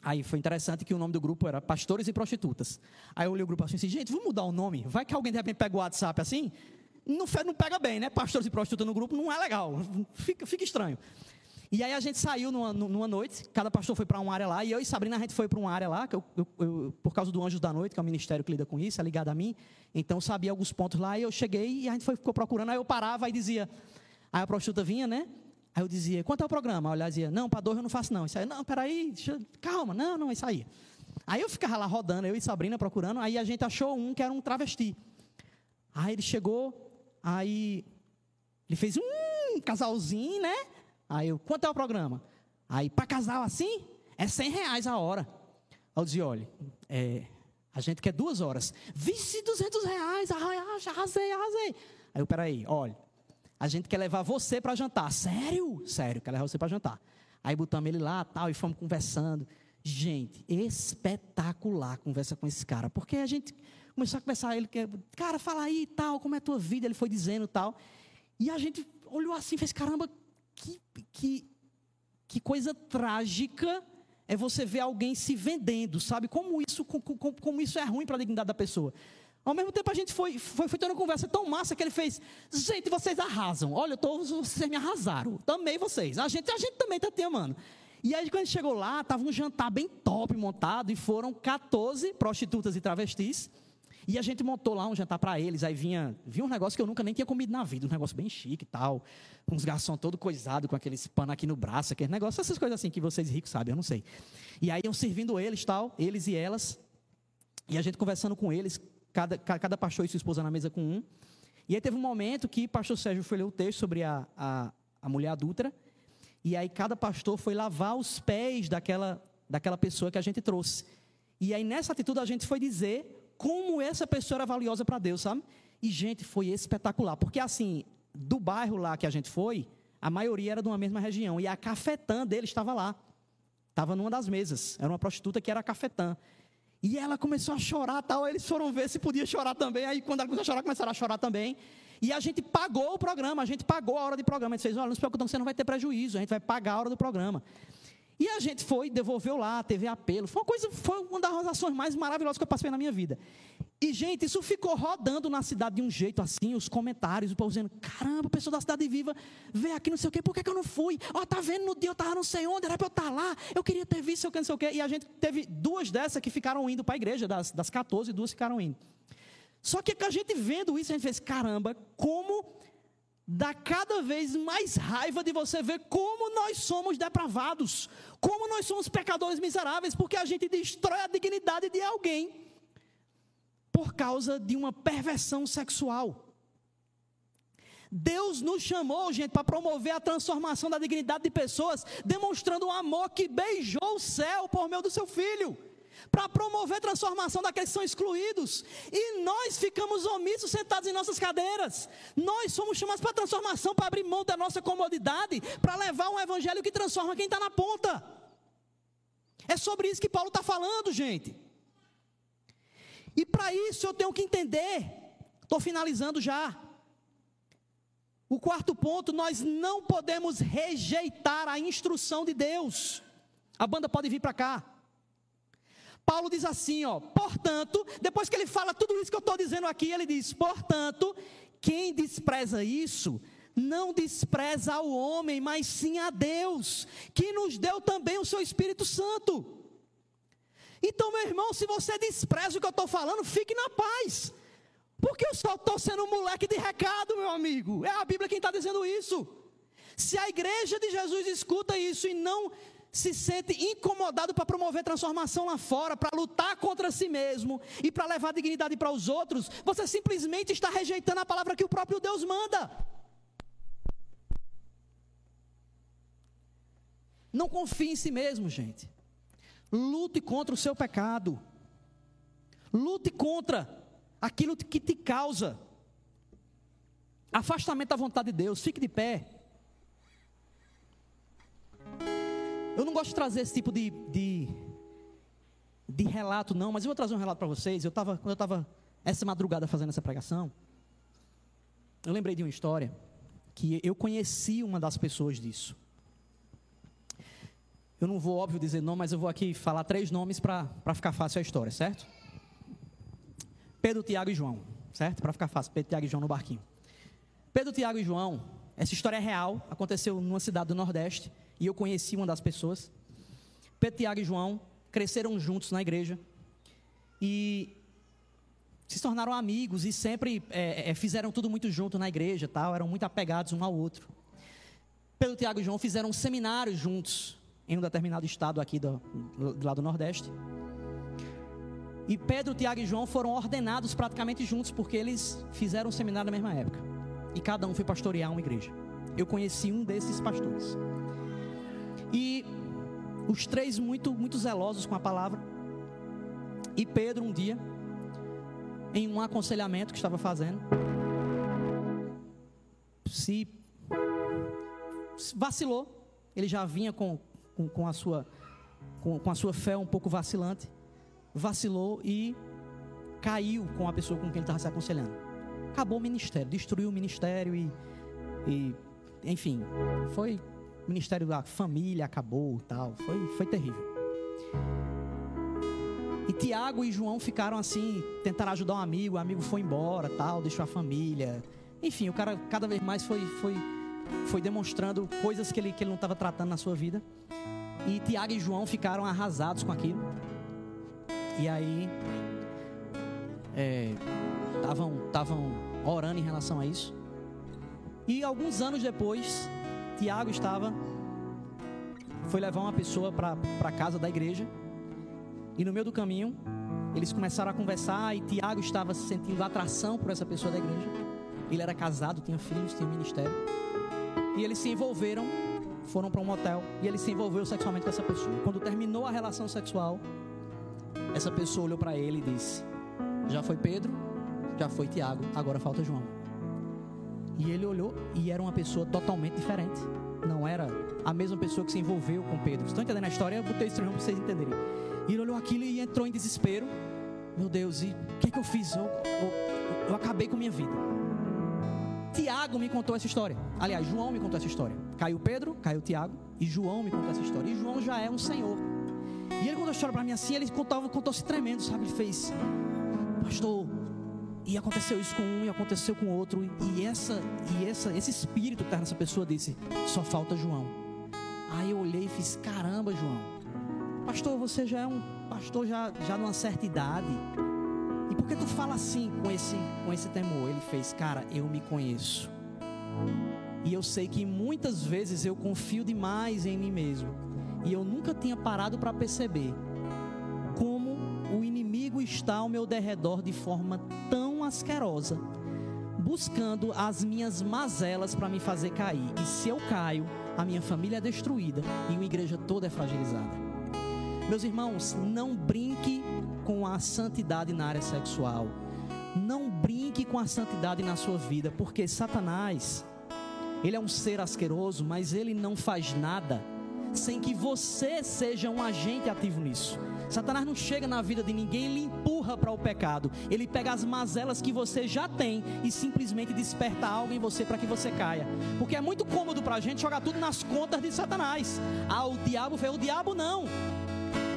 Aí foi interessante que o nome do grupo era Pastores e Prostitutas. Aí eu olhei o grupo assim, assim gente, vamos mudar o nome? Vai que alguém de repente pega o WhatsApp assim? Não, não pega bem, né? Pastores e prostitutas no grupo não é legal. Fica, fica estranho. E aí a gente saiu numa, numa noite, cada pastor foi para uma área lá, e eu e Sabrina a gente foi para uma área lá, eu, eu, eu, por causa do Anjos da Noite, que é o ministério que lida com isso, é ligado a mim. Então eu sabia alguns pontos lá, e eu cheguei e a gente foi, ficou procurando, aí eu parava e dizia. Aí a prostituta vinha, né? Aí eu dizia, quanto é o programa? Aí eu dizia, não, para dois eu não faço não. Isso aí, não, peraí, deixa, calma, não, não, isso aí. Aí eu ficava lá rodando, eu e Sabrina procurando, aí a gente achou um que era um travesti. Aí ele chegou, aí ele fez um casalzinho, né? Aí eu, quanto é o programa? Aí, para casal assim, é 100 reais a hora. Aí eu dizia, olha, é, a gente quer duas horas. Vice, 200 reais, arrasei, arrasei. Aí eu, peraí, olha, a gente quer levar você para jantar. Sério? Sério, quer levar você para jantar. Aí botamos ele lá tal, e fomos conversando. Gente, espetacular conversa com esse cara. Porque a gente começou a conversar, ele, cara, fala aí tal, como é a tua vida? Ele foi dizendo tal. E a gente olhou assim fez, caramba, que, que, que coisa trágica é você ver alguém se vendendo, sabe? Como isso, como, como isso é ruim para a dignidade da pessoa. Ao mesmo tempo, a gente foi, foi, foi tendo uma conversa tão massa que ele fez: Gente, vocês arrasam. Olha, tô, vocês me arrasaram. Também vocês. A gente, a gente também está te amando. E aí, quando a gente chegou lá, estava um jantar bem top montado e foram 14 prostitutas e travestis. E a gente montou lá um jantar para eles. Aí vinha, vinha um negócio que eu nunca nem tinha comido na vida, um negócio bem chique e tal. Uns garçons todo coisado, com aqueles panos aqui no braço, aquele negócio, essas coisas assim que vocês ricos sabem, eu não sei. E aí iam servindo eles tal, eles e elas. E a gente conversando com eles, cada, cada pastor e sua esposa na mesa com um. E aí teve um momento que pastor Sérgio foi ler o texto sobre a, a, a mulher adulta. E aí cada pastor foi lavar os pés daquela, daquela pessoa que a gente trouxe. E aí nessa atitude a gente foi dizer como essa pessoa era valiosa para Deus, sabe? E gente, foi espetacular, porque assim, do bairro lá que a gente foi, a maioria era de uma mesma região e a cafetã dele estava lá. Estava numa das mesas. Era uma prostituta que era cafetã. E ela começou a chorar, tal. Eles foram ver se podia chorar também. Aí, quando ela começou a chorar, começaram a chorar também. E a gente pagou o programa, a gente pagou a hora de programa. A gente fez: olha, não se preocupe, você não vai ter prejuízo, a gente vai pagar a hora do programa. E a gente foi, devolveu lá, teve apelo. Foi uma coisa, foi uma das ações mais maravilhosas que eu passei na minha vida. E, gente, isso ficou rodando na cidade de um jeito assim, os comentários, o povo dizendo: caramba, o pessoal da cidade viva vê aqui não sei o quê, por que, que eu não fui? Ó, oh, tá vendo no dia eu estava não sei onde, era para eu estar tá lá, eu queria ter visto, não sei o quê. E a gente teve duas dessas que ficaram indo para a igreja, das, das 14, duas ficaram indo. Só que a gente vendo isso, a gente fez: caramba, como dá cada vez mais raiva de você ver como nós somos depravados, como nós somos pecadores miseráveis, porque a gente destrói a dignidade de alguém por causa de uma perversão sexual. Deus nos chamou, gente, para promover a transformação da dignidade de pessoas, demonstrando um amor que beijou o céu por meio do seu filho para promover transformação daqueles que são excluídos. E nós ficamos omissos sentados em nossas cadeiras. Nós somos chamados para transformação, para abrir mão da nossa comodidade, para levar um evangelho que transforma quem está na ponta. É sobre isso que Paulo está falando, gente. E para isso eu tenho que entender, estou finalizando já. O quarto ponto, nós não podemos rejeitar a instrução de Deus. A banda pode vir para cá. Paulo diz assim, ó, portanto, depois que ele fala tudo isso que eu estou dizendo aqui, ele diz, portanto, quem despreza isso, não despreza ao homem, mas sim a Deus, que nos deu também o seu Espírito Santo. Então, meu irmão, se você despreza o que eu estou falando, fique na paz. Porque eu só estou sendo um moleque de recado, meu amigo. É a Bíblia quem está dizendo isso. Se a igreja de Jesus escuta isso e não se sente incomodado para promover transformação lá fora, para lutar contra si mesmo e para levar dignidade para os outros, você simplesmente está rejeitando a palavra que o próprio Deus manda. Não confie em si mesmo, gente. Lute contra o seu pecado. Lute contra aquilo que te causa afastamento da vontade de Deus. Fique de pé. Eu não gosto de trazer esse tipo de, de, de relato, não, mas eu vou trazer um relato para vocês. Eu tava, quando eu estava essa madrugada fazendo essa pregação, eu lembrei de uma história que eu conheci uma das pessoas disso. Eu não vou, óbvio, dizer nome, mas eu vou aqui falar três nomes para ficar fácil a história, certo? Pedro, Tiago e João, certo? Para ficar fácil, Pedro, Tiago e João no barquinho. Pedro, Tiago e João, essa história é real, aconteceu numa cidade do Nordeste e eu conheci uma das pessoas. Pedro, Tiago e João cresceram juntos na igreja e se tornaram amigos e sempre é, é, fizeram tudo muito junto na igreja, tal, eram muito apegados um ao outro. Pedro, Tiago e João fizeram um seminário juntos em um determinado estado aqui do, do lado do Nordeste. E Pedro, Tiago e João foram ordenados praticamente juntos porque eles fizeram um seminário na mesma época. E cada um foi pastorear uma igreja. Eu conheci um desses pastores. E os três muito, muito zelosos com a palavra. E Pedro, um dia, em um aconselhamento que estava fazendo, se vacilou. Ele já vinha com, com, com a, sua, com, com a sua fé um pouco vacilante. Vacilou e caiu com a pessoa com quem ele estava se aconselhando. Acabou o ministério, destruiu o ministério e, e enfim, foi o ministério da família acabou, tal. Foi, foi terrível. E Tiago e João ficaram assim, tentaram ajudar um amigo, o amigo foi embora, tal, deixou a família. Enfim, o cara cada vez mais foi, foi, foi demonstrando coisas que ele, que ele não estava tratando na sua vida. E Tiago e João ficaram arrasados com aquilo. E aí estavam é, orando em relação a isso. E alguns anos depois, Tiago estava, foi levar uma pessoa para a casa da igreja. E no meio do caminho, eles começaram a conversar e Tiago estava sentindo atração por essa pessoa da igreja. Ele era casado, tinha filhos, tinha ministério. E eles se envolveram, foram para um motel e ele se envolveu sexualmente com essa pessoa. Quando terminou a relação sexual, essa pessoa olhou para ele e disse: Já foi Pedro, já foi Tiago, agora falta João. E ele olhou e era uma pessoa totalmente diferente. Não era a mesma pessoa que se envolveu com Pedro. Estão entendendo a história? Eu botei isso para vocês entenderem. E ele olhou aquilo e entrou em desespero. Meu Deus, e o que, é que eu fiz? Eu, eu, eu acabei com minha vida. Tiago me contou essa história. Aliás, João me contou essa história. Caiu Pedro, caiu Tiago e João me contou essa história. E João já é um senhor. E ele contou a história para mim assim, ele contou-se tremendo, sabe? Ele fez, pastor, e aconteceu isso com um e aconteceu com outro. E essa, e essa, esse espírito que está nessa pessoa disse: só falta João. Aí eu olhei e fiz: caramba, João. Pastor, você já é um pastor já, já numa certa idade. E por que tu fala assim com esse, com esse temor? Ele fez: cara, eu me conheço. E eu sei que muitas vezes eu confio demais em mim mesmo. E eu nunca tinha parado para perceber inimigo está ao meu derredor de forma tão asquerosa, buscando as minhas mazelas para me fazer cair. E se eu caio, a minha família é destruída e a igreja toda é fragilizada. Meus irmãos, não brinque com a santidade na área sexual. Não brinque com a santidade na sua vida, porque Satanás, ele é um ser asqueroso, mas ele não faz nada sem que você seja um agente ativo nisso. Satanás não chega na vida de ninguém e lhe empurra para o pecado. Ele pega as mazelas que você já tem e simplesmente desperta algo em você para que você caia. Porque é muito cômodo para a gente jogar tudo nas contas de Satanás. Ah, o diabo foi o diabo não.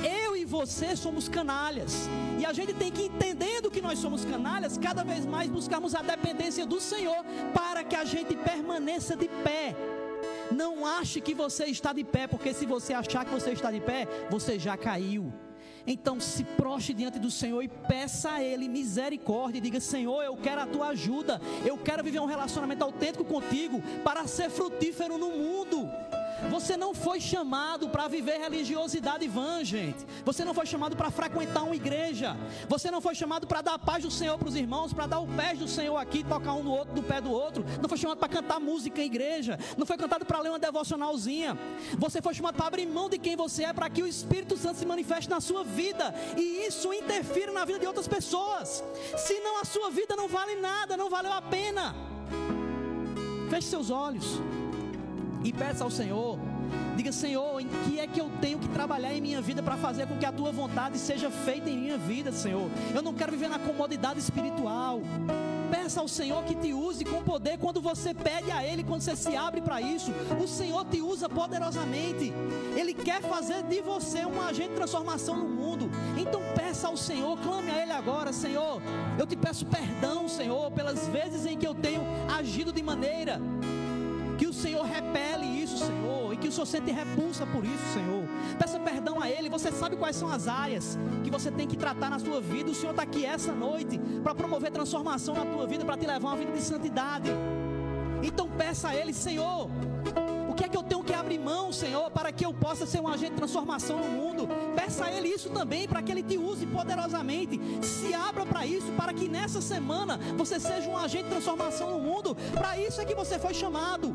Eu e você somos canalhas. E a gente tem que, entendendo que nós somos canalhas, cada vez mais buscarmos a dependência do Senhor para que a gente permaneça de pé. Não ache que você está de pé, porque se você achar que você está de pé, você já caiu. Então se proste diante do Senhor e peça a Ele misericórdia. E diga: Senhor, eu quero a tua ajuda. Eu quero viver um relacionamento autêntico contigo para ser frutífero no mundo. Você não foi chamado para viver religiosidade vã, gente. Você não foi chamado para frequentar uma igreja. Você não foi chamado para dar a paz do Senhor para os irmãos, para dar o pé do Senhor aqui, tocar um no outro, do pé do outro. Não foi chamado para cantar música em igreja. Não foi cantado para ler uma devocionalzinha. Você foi chamado para abrir mão de quem você é, para que o Espírito Santo se manifeste na sua vida e isso interfira na vida de outras pessoas. Senão a sua vida não vale nada, não valeu a pena. Feche seus olhos e peça ao Senhor. Diga, Senhor, em que é que eu tenho que trabalhar em minha vida para fazer com que a tua vontade seja feita em minha vida, Senhor? Eu não quero viver na comodidade espiritual. Peça ao Senhor que te use com poder quando você pede a Ele, quando você se abre para isso. O Senhor te usa poderosamente. Ele quer fazer de você um agente de transformação no mundo. Então peça ao Senhor, clame a Ele agora, Senhor. Eu te peço perdão, Senhor, pelas vezes em que eu tenho agido de maneira que o Senhor repele isso, Senhor, e que o Senhor sente repulsa por isso, Senhor. Peça perdão a Ele. Você sabe quais são as áreas que você tem que tratar na sua vida. O Senhor está aqui essa noite para promover transformação na tua vida, para te levar a uma vida de santidade. Então peça a Ele, Senhor, que é que eu tenho que abrir mão, Senhor, para que eu possa ser um agente de transformação no mundo? Peça a Ele isso também, para que Ele te use poderosamente. Se abra para isso, para que nessa semana você seja um agente de transformação no mundo. Para isso é que você foi chamado.